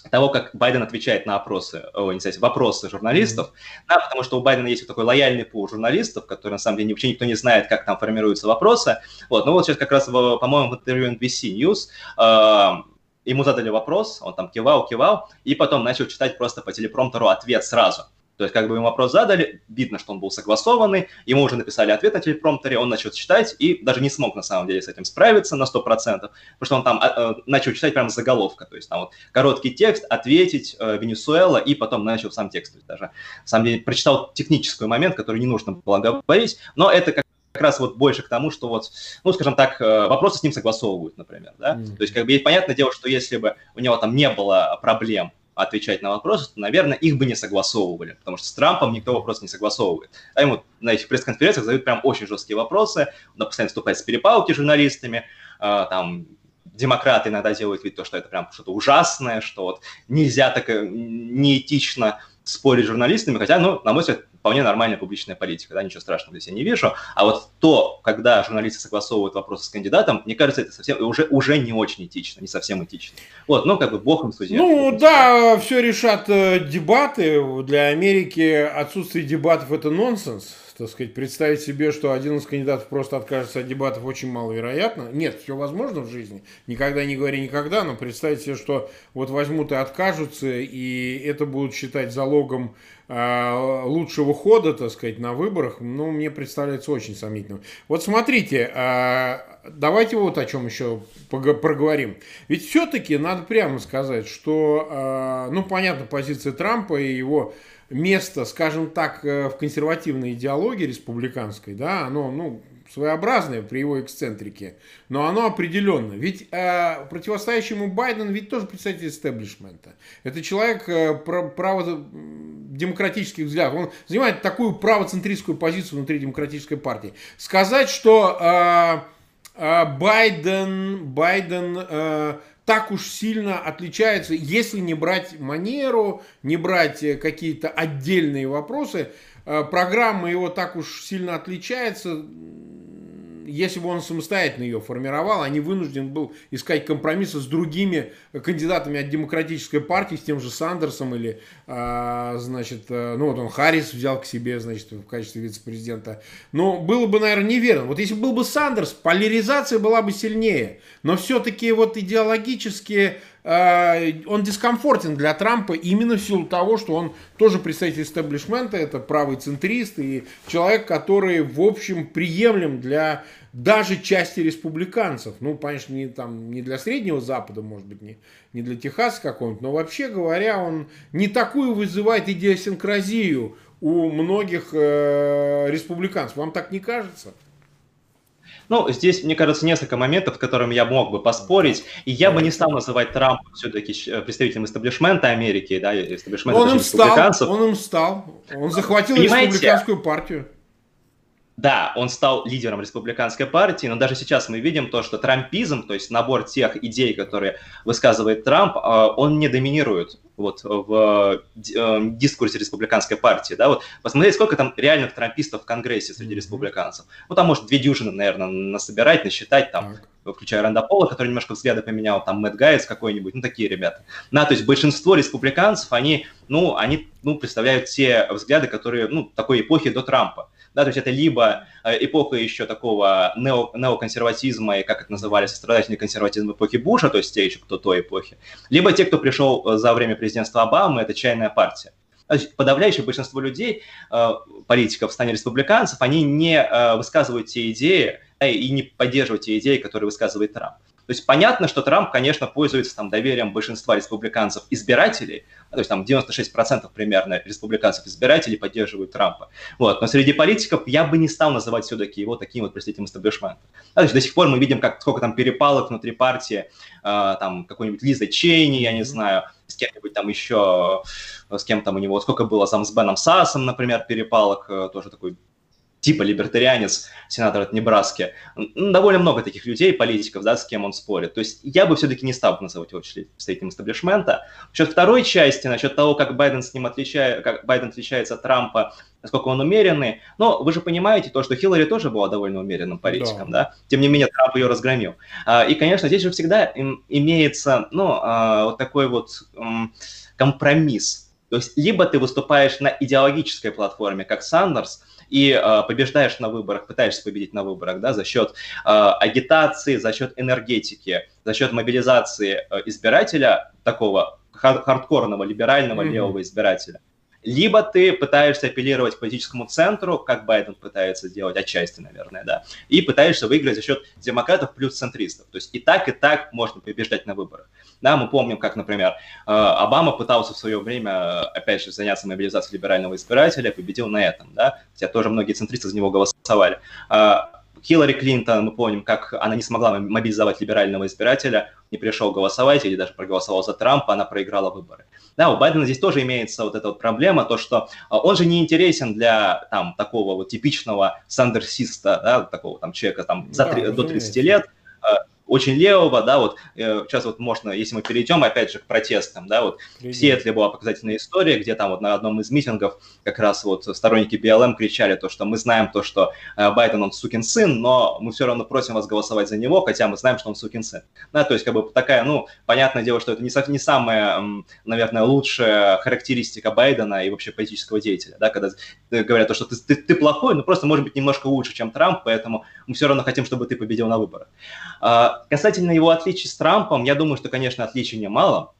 того, как Байден отвечает на опросы, о, не знаю, вопросы журналистов, mm-hmm. да, потому что у Байдена есть вот такой лояльный пул журналистов, которые на самом деле вообще никто не знает, как там формируются вопросы. Вот, ну вот сейчас как раз, по-моему, в интервью NBC News э, ему задали вопрос, он там кивал, кивал, и потом начал читать просто по телепромтеру ответ сразу. То есть, как бы ему вопрос задали, видно, что он был согласованный, ему уже написали ответ на телепромптере, он начал читать и даже не смог на самом деле с этим справиться на 100%, потому что он там э, начал читать прямо заголовка, то есть там вот короткий текст, ответить, э, Венесуэла, и потом начал сам текст. То есть даже, на самом деле, прочитал технический момент, который не нужно было говорить, но это как как раз вот больше к тому, что вот, ну, скажем так, э, вопросы с ним согласовывают, например, да, mm-hmm. то есть как бы понятное дело, что если бы у него там не было проблем отвечать на вопросы, то, наверное, их бы не согласовывали, потому что с Трампом никто вопрос не согласовывает. А ему на этих пресс-конференциях задают прям очень жесткие вопросы, он постоянно вступает с перепалки с журналистами, э, там, демократы иногда делают вид, что это прям что-то ужасное, что вот нельзя так э, неэтично спорить с журналистами, хотя, ну, на мой взгляд, вполне нормальная публичная политика, да, ничего страшного здесь я не вижу. А вот то, когда журналисты согласовывают вопросы с кандидатом, мне кажется, это совсем уже, уже не очень этично, не совсем этично. Вот, ну, как бы бог им судья. Ну, да, все решат э, дебаты. Для Америки отсутствие дебатов – это нонсенс так сказать, представить себе, что один из кандидатов просто откажется от дебатов, очень маловероятно. Нет, все возможно в жизни. Никогда не говори никогда, но представить себе, что вот возьмут и откажутся, и это будут считать залогом лучшего хода, так сказать, на выборах, ну, мне представляется очень сомнительным. Вот смотрите, э, давайте вот о чем еще проговорим. Ведь все-таки надо прямо сказать, что, э, ну, понятно, позиция Трампа и его место, скажем так, э, в консервативной идеологии республиканской, да, оно, ну, своеобразное при его эксцентрике, но оно определенно. Ведь э, противостоящий ему Байден ведь тоже представитель истеблишмента. Это человек э, право демократических взглядов. Он занимает такую правоцентристскую позицию внутри демократической партии. Сказать, что э, э, Байден, Байден э, так уж сильно отличается, если не брать манеру, не брать э, какие-то отдельные вопросы, э, программа его так уж сильно отличается, если бы он самостоятельно ее формировал, а не вынужден был искать компромиссы с другими кандидатами от демократической партии, с тем же Сандерсом или, а, значит, э, ну вот он Харрис взял к себе, значит, в качестве вице-президента. Но было бы, наверное, неверно. Вот если был бы Сандерс, поляризация была бы сильнее. Но все-таки вот идеологически э, он дискомфортен для Трампа именно в силу того, что он тоже представитель истеблишмента, это правый центрист и человек, который, в общем, приемлем для даже части республиканцев. Ну, конечно, не, там, не для Среднего Запада, может быть, не, не для Техаса какого-нибудь, но вообще говоря, он не такую вызывает идиосинкразию у многих э, республиканцев. Вам так не кажется? Ну, здесь, мне кажется, несколько моментов, с которыми я мог бы поспорить, и я бы не стал называть Трампа все-таки э, представителем истеблишмента Америки, да, истеблишмента он им стал, он им стал, он захватил Понимаете? республиканскую партию. Да, он стал лидером республиканской партии, но даже сейчас мы видим то, что трампизм, то есть набор тех идей, которые высказывает Трамп, а, он не доминирует вот в э, дискурсе республиканской партии, да, вот посмотреть, сколько там реальных трампистов в Конгрессе среди республиканцев. Ну, там, может, две дюжины, наверное, насобирать, насчитать, там, включая Ранда Пола, который немножко взгляды поменял, там, Мэтт Гайец какой-нибудь, ну, такие ребята. Да, то есть большинство республиканцев, они, ну, они, ну, представляют те взгляды, которые, ну, такой эпохи до Трампа. Да, то есть это либо э, эпоха еще такого нео, неоконсерватизма, и как это называли, сострадательный консерватизм эпохи Буша, то есть те еще кто той эпохи, либо те, кто пришел э, за время президентства Обамы, это чайная партия. Подавляющее большинство людей, э, политиков в стане республиканцев, они не высказывают те идеи и не поддерживают те идеи, которые высказывает Трамп. То есть понятно, что Трамп, конечно, пользуется там доверием большинства республиканцев избирателей, то есть там 96% примерно республиканцев избирателей поддерживают Трампа. Вот. Но среди политиков я бы не стал называть все-таки его таким вот представителем истеблишмента. то есть до сих пор мы видим, как, сколько там перепалок внутри партии, э, там какой-нибудь Лиза Чейни, я не знаю, с кем-нибудь там еще, с кем там у него, сколько было там с Беном Сасом, например, перепалок, э, тоже такой типа либертарианец, сенатор от Небраски. Довольно много таких людей, политиков, да, с кем он спорит. То есть я бы все-таки не стал называть его представителем истеблишмента. Насчет второй части, насчет того, как Байден с ним отличает, как Байден отличается от Трампа, насколько он умеренный. Но вы же понимаете то, что Хиллари тоже была довольно умеренным политиком, да. да? Тем не менее, Трамп ее разгромил. А, и, конечно, здесь же всегда имеется, ну, а, вот такой вот компромисс. То есть либо ты выступаешь на идеологической платформе, как Сандерс, и э, побеждаешь на выборах, пытаешься победить на выборах, да, за счет э, агитации, за счет энергетики, за счет мобилизации э, избирателя, такого хардкорного, либерального mm-hmm. левого избирателя. Либо ты пытаешься апеллировать к политическому центру, как Байден пытается сделать отчасти, наверное, да, и пытаешься выиграть за счет демократов плюс центристов. То есть и так, и так можно побеждать на выборах. Да, мы помним, как, например, э, Обама пытался в свое время, опять же, заняться мобилизацией либерального избирателя, победил на этом, да, хотя тоже многие центристы за него голосовали. Хиллари Клинтон, мы помним, как она не смогла мобилизовать либерального избирателя, не пришел голосовать или даже проголосовал за Трампа, она проиграла выборы. Да, у Байдена здесь тоже имеется вот эта вот проблема, то, что а, он же не интересен для там такого вот типичного сандерсиста, да, такого там человека там за, да, до 30 лет, очень левого, да, вот э, сейчас вот можно, если мы перейдем опять же к протестам, да, вот Привет. в Сиэтле была показательная история, где там вот на одном из митингов как раз вот сторонники БЛМ кричали то, что мы знаем то, что э, Байден он сукин сын, но мы все равно просим вас голосовать за него, хотя мы знаем, что он сукин сын. Да, то есть как бы такая, ну, понятное дело, что это не, не самая, наверное, лучшая характеристика Байдена и вообще политического деятеля, да, когда говорят то, что ты, ты, ты плохой, но просто может быть немножко лучше, чем Трамп, поэтому мы все равно хотим, чтобы ты победил на выборах. А, Касательно его отличий с Трампом, я думаю, что, конечно, отличий немало,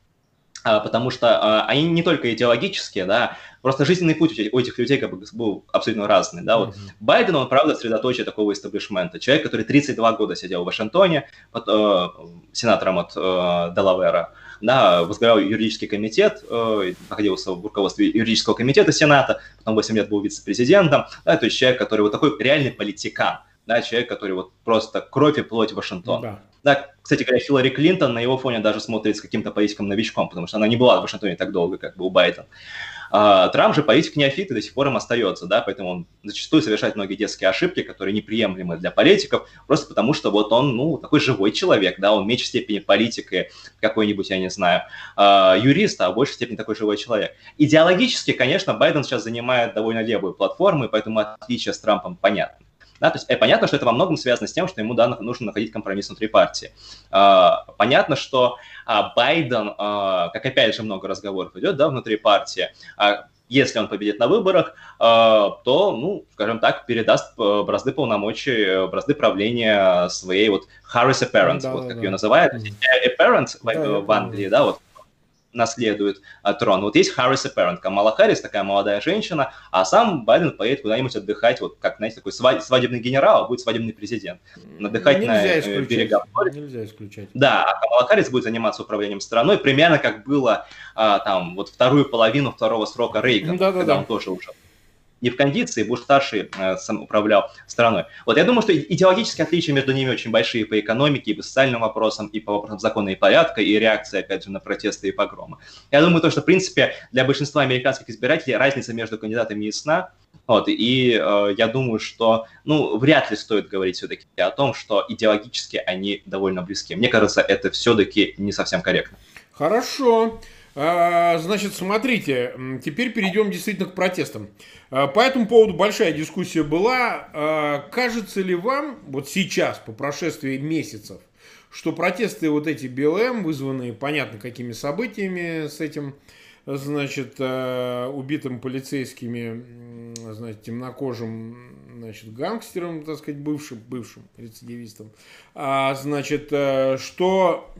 а, потому что а, они не только идеологические, да, просто жизненный путь у этих людей как бы был абсолютно разный, да, вот mm-hmm. Байден, он, правда, средоточие такого истеблишмента, человек, который 32 года сидел в Вашингтоне, под, э, сенатором от э, Делавера, да, возглавлял юридический комитет, э, находился в руководстве юридического комитета Сената, потом 8 лет был вице-президентом, да, то есть человек, который вот такой реальный политикан, да, человек, который вот просто кровь и плоть Вашингтона. Да. Да, кстати говоря, Хиллари Клинтон на его фоне даже смотрится каким-то политиком-новичком, потому что она не была в Вашингтоне так долго, как бы у Байдена. А, Трамп же политик неофит и до сих пор им остается, да, поэтому он зачастую совершает многие детские ошибки, которые неприемлемы для политиков, просто потому что вот он, ну, такой живой человек, да, он в меньшей степени политик и какой-нибудь, я не знаю, а, юрист, а в большей степени такой живой человек. Идеологически, конечно, Байден сейчас занимает довольно левую платформу, и поэтому отличие с Трампом понятно. Да, то есть э, понятно, что это во многом связано с тем, что ему да, нужно находить компромисс внутри партии. Э, понятно, что э, Байден, э, как опять же много разговоров идет да, внутри партии, если он победит на выборах, то, ну, скажем так, передаст э, бразды полномочий, э, бразды правления своей вот Harris Apparent, да, вот да, как да. ее называют. Apparent да, в Англии, да, вот наследует а, трон. Вот есть Харрис и Перрент, Камала Харрис, такая молодая женщина, а сам Байден поедет куда-нибудь отдыхать, вот как, знаете, такой свадебный генерал, а будет свадебный президент. Отдыхать Нельзя на исключать. берегах. Нельзя исключать. Да, а Камала Харрис будет заниматься управлением страной, примерно как было а, там вот вторую половину второго срока Рейгана, да, да, когда да. он тоже ушел не в кондиции, Буш-старший э, сам управлял страной. Вот я думаю, что идеологические отличия между ними очень большие по экономике, и по социальным вопросам, и по вопросам закона и порядка, и реакции, опять же, на протесты и погромы. Я думаю, то, что, в принципе, для большинства американских избирателей разница между кандидатами ясна, вот, и э, я думаю, что, ну, вряд ли стоит говорить все-таки о том, что идеологически они довольно близки. Мне кажется, это все-таки не совсем корректно. Хорошо. А, значит, смотрите, теперь перейдем действительно к протестам. А, по этому поводу большая дискуссия была. А, кажется ли вам, вот сейчас, по прошествии месяцев, что протесты вот эти БЛМ, вызванные понятно какими событиями с этим, значит, убитым полицейскими, значит, темнокожим, значит, гангстером, так сказать, бывшим, бывшим рецидивистом, значит, э, что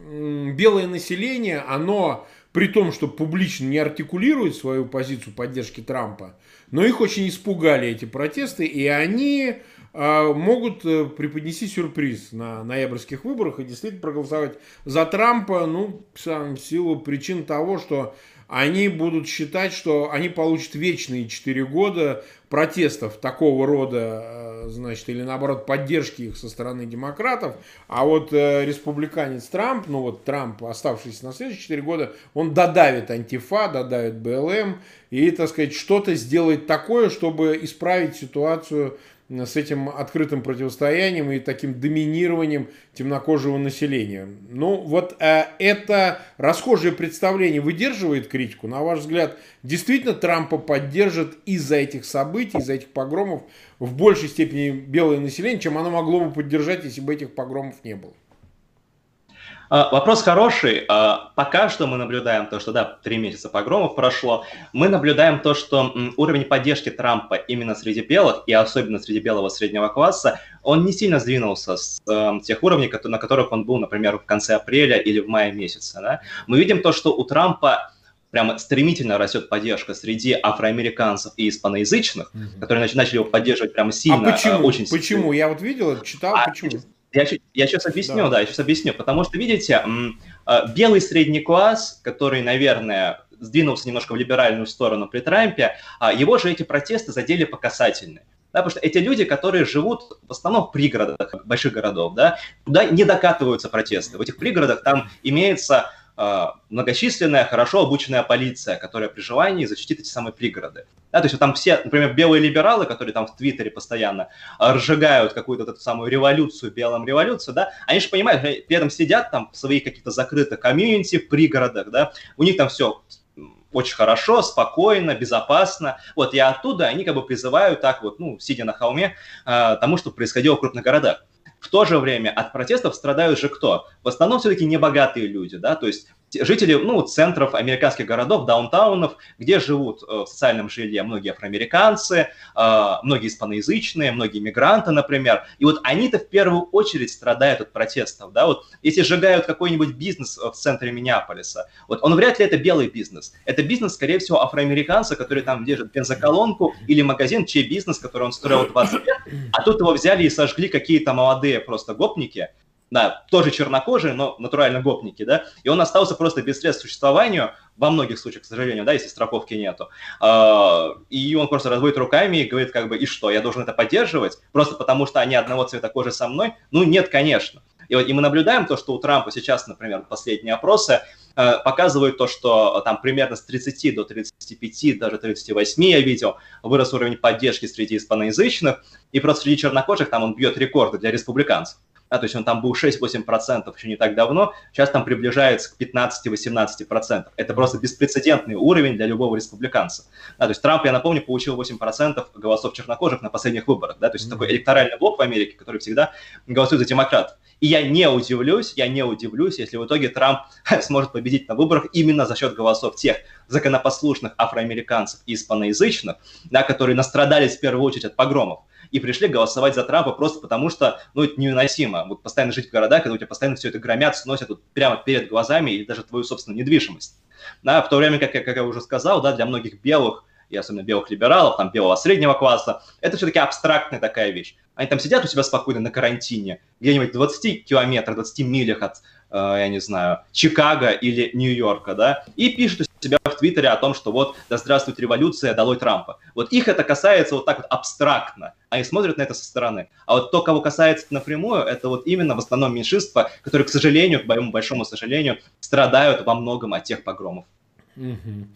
белое население, оно при том, что публично не артикулирует свою позицию поддержки Трампа, но их очень испугали эти протесты, и они э, могут э, преподнести сюрприз на ноябрьских выборах и действительно проголосовать за Трампа, ну, в силу причин того, что они будут считать, что они получат вечные 4 года протестов такого рода, э, значит, или наоборот поддержки их со стороны демократов, а вот э, республиканец Трамп, ну вот Трамп, оставшийся на следующие 4 года, он додавит антифа, додавит БЛМ и, так сказать, что-то сделает такое, чтобы исправить ситуацию с этим открытым противостоянием и таким доминированием темнокожего населения. Ну, вот э, это расхожее представление выдерживает критику. На ваш взгляд, действительно Трампа поддержит из-за этих событий, из-за этих погромов в большей степени белое население, чем оно могло бы поддержать, если бы этих погромов не было? А, вопрос хороший. А, пока что мы наблюдаем то, что, да, три месяца погромов прошло. Мы наблюдаем то, что уровень поддержки Трампа именно среди белых, и особенно среди белого среднего класса, он не сильно сдвинулся с э, тех уровней, на которых он был, например, в конце апреля или в мае месяце. Да? Мы видим то, что у Трампа прямо стремительно растет поддержка среди афроамериканцев и испаноязычных, угу. которые начали его поддерживать прямо сильно. А почему? Очень почему? Сильно. Я вот видел, читал, а, почему? Я, я сейчас объясню, да. да, я сейчас объясню. Потому что, видите, белый средний класс, который, наверное, сдвинулся немножко в либеральную сторону при Трампе, его же эти протесты задели по касательной. Да, потому что эти люди, которые живут в основном в пригородах больших городов, да, туда не докатываются протесты. В этих пригородах там имеется многочисленная, хорошо обученная полиция, которая при желании защитит эти самые пригороды. Да, то есть там все, например, белые либералы, которые там в Твиттере постоянно э, разжигают какую-то эту самую революцию, белым революцию, да, они же понимают, при этом сидят там в своих каких-то закрытых комьюнити, в пригородах, да, у них там все очень хорошо, спокойно, безопасно. Вот, и оттуда они как бы призывают так вот, ну, сидя на холме, э, тому, что происходило в крупных городах. В то же время от протестов страдают же кто? В основном все-таки небогатые люди, да, то есть жители ну, центров американских городов, даунтаунов, где живут э, в социальном жилье многие афроамериканцы, э, многие испаноязычные, многие мигранты, например. И вот они-то в первую очередь страдают от протестов. Да? Вот если сжигают какой-нибудь бизнес в центре Миннеаполиса, вот он вряд ли это белый бизнес. Это бизнес, скорее всего, афроамериканца, который там держит бензоколонку или магазин, чей бизнес, который он строил 20 лет, а тут его взяли и сожгли какие-то молодые просто гопники, да, тоже чернокожие, но натурально гопники, да, и он остался просто без средств к существованию, во многих случаях, к сожалению, да, если страховки нету. А, и он просто разводит руками и говорит, как бы, и что, я должен это поддерживать, просто потому что они одного цвета кожи со мной? Ну, нет, конечно. И, вот, и мы наблюдаем то, что у Трампа сейчас, например, последние опросы э, показывают то, что там примерно с 30 до 35, даже 38 я видел, вырос уровень поддержки среди испаноязычных, и просто среди чернокожих там он бьет рекорды для республиканцев да, то есть он там был 6-8% еще не так давно, сейчас там приближается к 15-18%. Это просто беспрецедентный уровень для любого республиканца. Да, то есть Трамп, я напомню, получил 8% голосов чернокожих на последних выборах, да, то есть mm-hmm. такой электоральный блок в Америке, который всегда голосует за демократов. И я не удивлюсь, я не удивлюсь, если в итоге Трамп сможет победить на выборах именно за счет голосов тех законопослушных афроамериканцев и испаноязычных, да, которые настрадались в первую очередь от погромов и пришли голосовать за Трампа просто потому, что, ну, это невыносимо. Вот постоянно жить в городах, когда у тебя постоянно все это громят, сносят вот прямо перед глазами или даже твою собственную недвижимость. Да, в то время, как, как я уже сказал, да, для многих белых и особенно белых либералов, там, белого среднего класса, это все-таки абстрактная такая вещь. Они там сидят у себя спокойно на карантине, где-нибудь в 20 километрах, 20 милях от, э, я не знаю, Чикаго или Нью-Йорка, да, и пишут у себя в Твиттере о том, что вот, да здравствует революция, долой Трампа. Вот их это касается вот так вот абстрактно, они смотрят на это со стороны. А вот то, кого касается напрямую, это вот именно в основном меньшинства, которые, к сожалению, к моему большому сожалению, страдают во многом от тех погромов. Угу.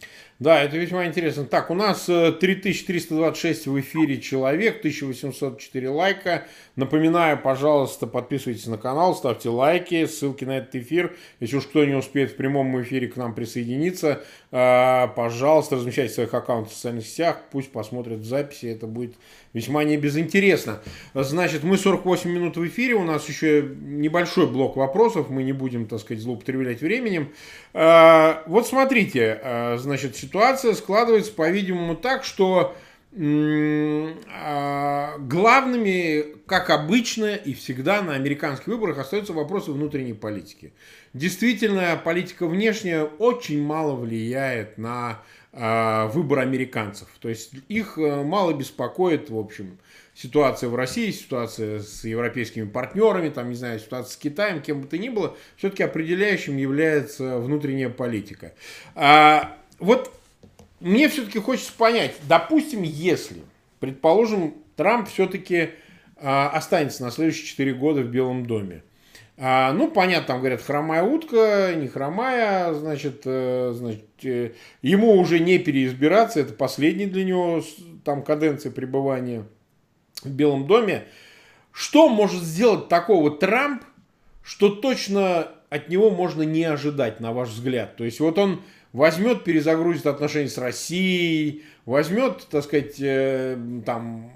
Да, это весьма интересно. Так, у нас 3326 э, в эфире человек, 1804 лайка. Напоминаю, пожалуйста, подписывайтесь на канал, ставьте лайки, ссылки на этот эфир. Если уж кто не успеет в прямом эфире к нам присоединиться, э, пожалуйста, размещайте своих аккаунтах в социальных сетях, пусть посмотрят в записи, это будет весьма не безинтересно. Значит, мы 48 минут в эфире, у нас еще небольшой блок вопросов, мы не будем, так сказать, злоупотреблять временем. Э, вот смотрите, значит, ситуация складывается, по-видимому, так, что а, главными, как обычно и всегда на американских выборах, остаются вопросы внутренней политики. Действительно, политика внешняя очень мало влияет на а, выбор американцев. То есть их э, мало беспокоит, в общем, ситуация в России, ситуация с европейскими партнерами, там, не знаю, ситуация с Китаем, кем бы то ни было, все-таки определяющим является внутренняя политика. А, вот мне все-таки хочется понять, допустим, если, предположим, Трамп все-таки а, останется на следующие 4 года в Белом доме. А, ну, понятно, там говорят, хромая утка, не хромая, значит, э, значит, э, ему уже не переизбираться, это последний для него там каденция пребывания в Белом доме. Что может сделать такого Трамп, что точно от него можно не ожидать, на ваш взгляд? То есть вот он возьмет, перезагрузит отношения с Россией, возьмет, так сказать, э, там,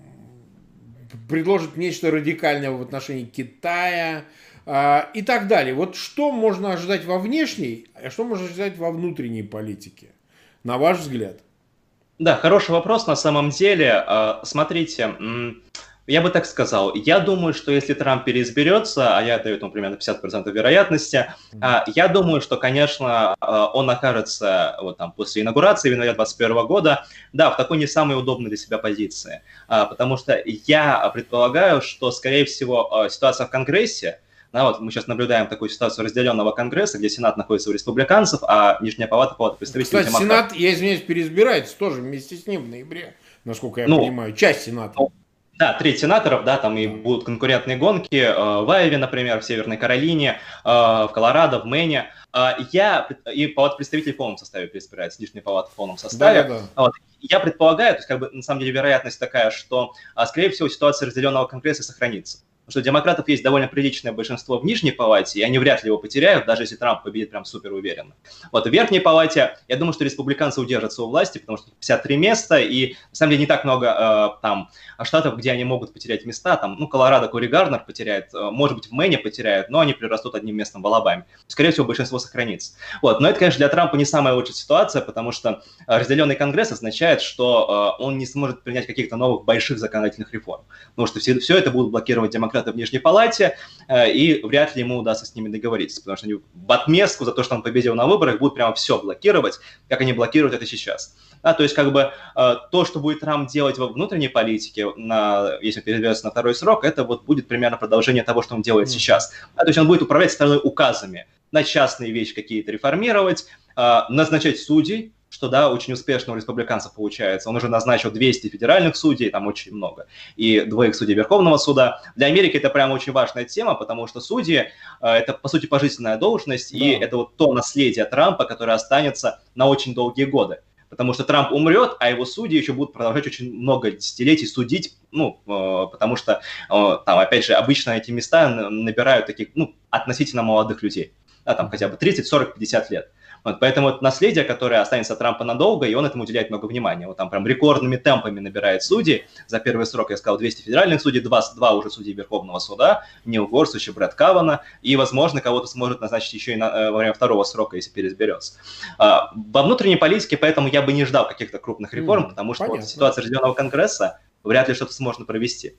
предложит нечто радикальное в отношении Китая э, и так далее. Вот что можно ожидать во внешней, а что можно ожидать во внутренней политике, на ваш взгляд? Да, хороший вопрос на самом деле. Смотрите, Я бы так сказал. Я думаю, что если Трамп переизберется, а я даю ему примерно 50% вероятности, mm-hmm. я думаю, что, конечно, а, он окажется вот там после инаугурации в январе 2021 года, да, в такой не самой удобной для себя позиции. А, потому что я предполагаю, что, скорее всего, ситуация в Конгрессе, да, вот мы сейчас наблюдаем такую ситуацию разделенного Конгресса, где Сенат находится у республиканцев, а Нижняя палата, палата представителей Кстати, демократов. Сенат, я извиняюсь, переизбирается тоже вместе с ним в ноябре, насколько я ну, понимаю, часть Сената. Ну, да, треть сенаторов, да, там и будут конкурентные гонки э, в Айове, например, в Северной Каролине, э, в Колорадо, в Мэне. Э, я, и палата представителей в полном составе переизбирается, лишняя палата в полном составе. Да, да, да. Вот. Я предполагаю, то есть как бы на самом деле вероятность такая, что, скорее всего, ситуация разделенного Конгресса сохранится. Что у демократов есть довольно приличное большинство в нижней палате, и они вряд ли его потеряют, даже если Трамп победит прям супер уверенно. Вот в верхней палате, я думаю, что республиканцы удержатся у власти, потому что 53 места, и на самом деле не так много э, там штатов, где они могут потерять места. Там, ну, Колорадо Кори Гарднер потеряет, э, может быть, в Мэне потеряют, но они прирастут одним местом в Алабаме. Скорее всего, большинство сохранится. Вот. Но это, конечно, для Трампа не самая лучшая ситуация, потому что разделенный Конгресс означает, что э, он не сможет принять каких-то новых больших законодательных реформ. Потому что все, все это будут блокировать демократы демократы в Нижней Палате, э, и вряд ли ему удастся с ними договориться, потому что они в отместку за то, что он победил на выборах, будут прямо все блокировать, как они блокируют это сейчас. Да, то есть как бы э, то, что будет Трамп делать во внутренней политике, на, если он переберется на второй срок, это вот будет примерно продолжение того, что он делает сейчас. Да, то есть он будет управлять страной указами, на частные вещи какие-то реформировать, э, назначать судей, что, да, очень успешно у республиканцев получается. Он уже назначил 200 федеральных судей, там очень много, и двоих судей Верховного суда. Для Америки это прям очень важная тема, потому что судьи э, – это, по сути, пожизненная должность, да. и это вот то наследие Трампа, которое останется на очень долгие годы. Потому что Трамп умрет, а его судьи еще будут продолжать очень много десятилетий судить, ну, э, потому что, э, там, опять же, обычно эти места набирают таких, ну, относительно молодых людей, да, там хотя бы 30, 40, 50 лет. Вот, поэтому это наследие, которое останется от Трампа надолго, и он этому уделяет много внимания. Вот там прям рекордными темпами набирает судей. За первый срок, я сказал, 200 федеральных судей, два, два уже судей Верховного суда, Нил Горсуч и Брэд Кавана, и, возможно, кого-то сможет назначить еще и на, э, во время второго срока, если переизберется. А, во внутренней политике, поэтому я бы не ждал каких-то крупных реформ, mm, потому что вот, ситуация Рожденного Конгресса вряд ли что-то сможет провести.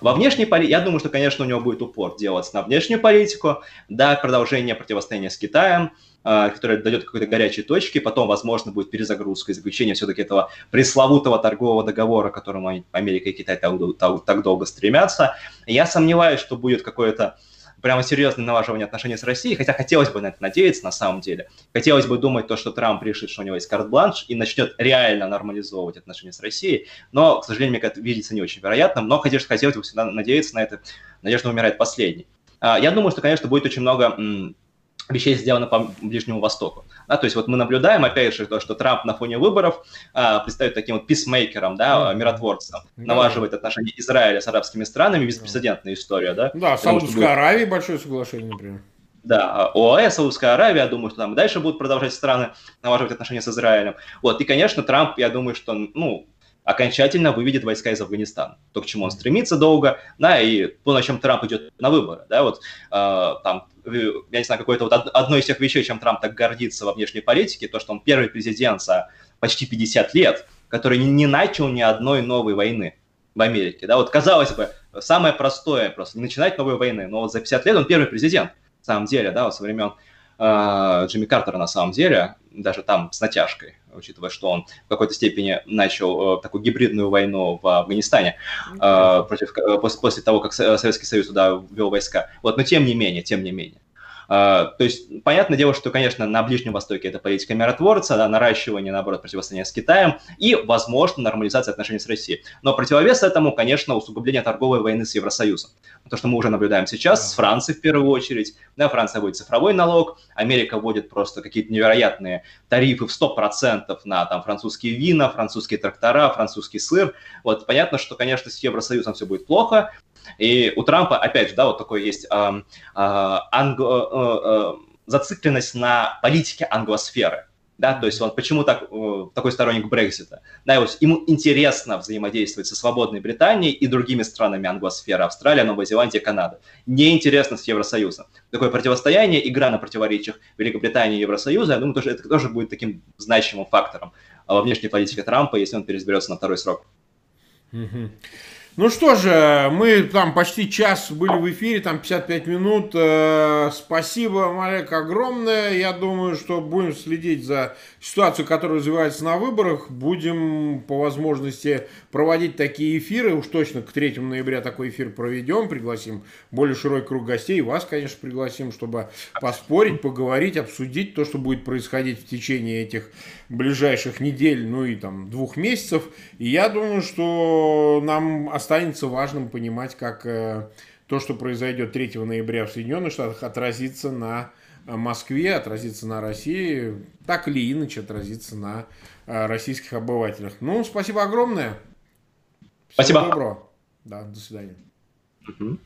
Во внешней политике, я думаю, что, конечно, у него будет упор делаться на внешнюю политику, да, продолжение противостояния с Китаем, а, которая дает какой-то горячей точки, потом, возможно, будет перезагрузка и заключение все-таки этого пресловутого торгового договора, к которому Америка и Китай так, так, так долго стремятся. Я сомневаюсь, что будет какое-то прямо серьезное налаживание отношений с Россией, хотя хотелось бы на это надеяться на самом деле. Хотелось бы думать то, что Трамп решит, что у него есть карт-бланш и начнет реально нормализовывать отношения с Россией, но, к сожалению, мне это видится не очень вероятным, но, конечно, хотелось бы всегда надеяться на это, надежда умирает последней. А, я думаю, что, конечно, будет очень много вещей сделано по Ближнему Востоку. Да, то есть вот мы наблюдаем, опять же, то, что Трамп на фоне выборов а, предстает таким вот писмейкером, да, миротворцем, да. налаживает отношения Израиля с арабскими странами, беспрецедентная история, да. Да, Саудовской будет... Аравии большое соглашение, например. Да, ОАЭ, Саудовская Аравия, думаю, что там и дальше будут продолжать страны налаживать отношения с Израилем. Вот, и, конечно, Трамп, я думаю, что, ну, окончательно выведет войска из Афганистана. То, к чему он стремится долго, да, и то, на чем Трамп идет на выборы, да, вот э, там, я не знаю, какое-то вот одно из тех вещей, чем Трамп так гордится во внешней политике, то, что он первый президент за почти 50 лет, который не начал ни одной новой войны в Америке, да, вот казалось бы, самое простое просто, не начинать новой войны, но вот за 50 лет он первый президент, на самом деле, да, вот со времен э, Джимми Картера на самом деле, даже там с натяжкой, учитывая, что он в какой-то степени начал э, такую гибридную войну в Афганистане э, против, э, после, после того, как Советский Союз туда ввел войска. Вот, но тем не менее, тем не менее. Uh, то есть, понятное дело, что, конечно, на Ближнем Востоке это политика миротворца, да, наращивание, наоборот, противостояния с Китаем и, возможно, нормализация отношений с Россией. Но противовес этому, конечно, усугубление торговой войны с Евросоюзом. То, что мы уже наблюдаем сейчас с Францией в первую очередь. Да, Франция вводит цифровой налог, Америка вводит просто какие-то невероятные тарифы в 100% на там, французские вина, французские трактора, французский сыр. Вот понятно, что, конечно, с Евросоюзом все будет плохо. И у Трампа, опять же, да, вот такой есть э, э, англо, э, зацикленность на политике англосферы да, то есть он почему так, э, такой сторонник Брексита, да, вот ему интересно взаимодействовать со свободной Британией и другими странами англосферы, Австралия, Новая Зеландия, Канада. Неинтересно с Евросоюзом. Такое противостояние, игра на противоречиях Великобритании и Евросоюза, я думаю, тоже, это тоже будет таким значимым фактором во внешней политике Трампа, если он переизберется на второй срок. Ну что же, мы там почти час были в эфире, там 55 минут. Э, спасибо, Марек, огромное. Я думаю, что будем следить за ситуацию, которая развивается на выборах. Будем по возможности проводить такие эфиры. Уж точно к 3 ноября такой эфир проведем. Пригласим более широкий круг гостей. Вас, конечно, пригласим, чтобы поспорить, поговорить, обсудить то, что будет происходить в течение этих ближайших недель, ну и там двух месяцев. И я думаю, что нам останется важным понимать, как э, то, что произойдет 3 ноября в Соединенных Штатах, отразится на э, Москве, отразится на России, так или иначе отразится на э, российских обывателях. Ну, спасибо огромное. Всего спасибо. доброго. Да, до свидания. Угу.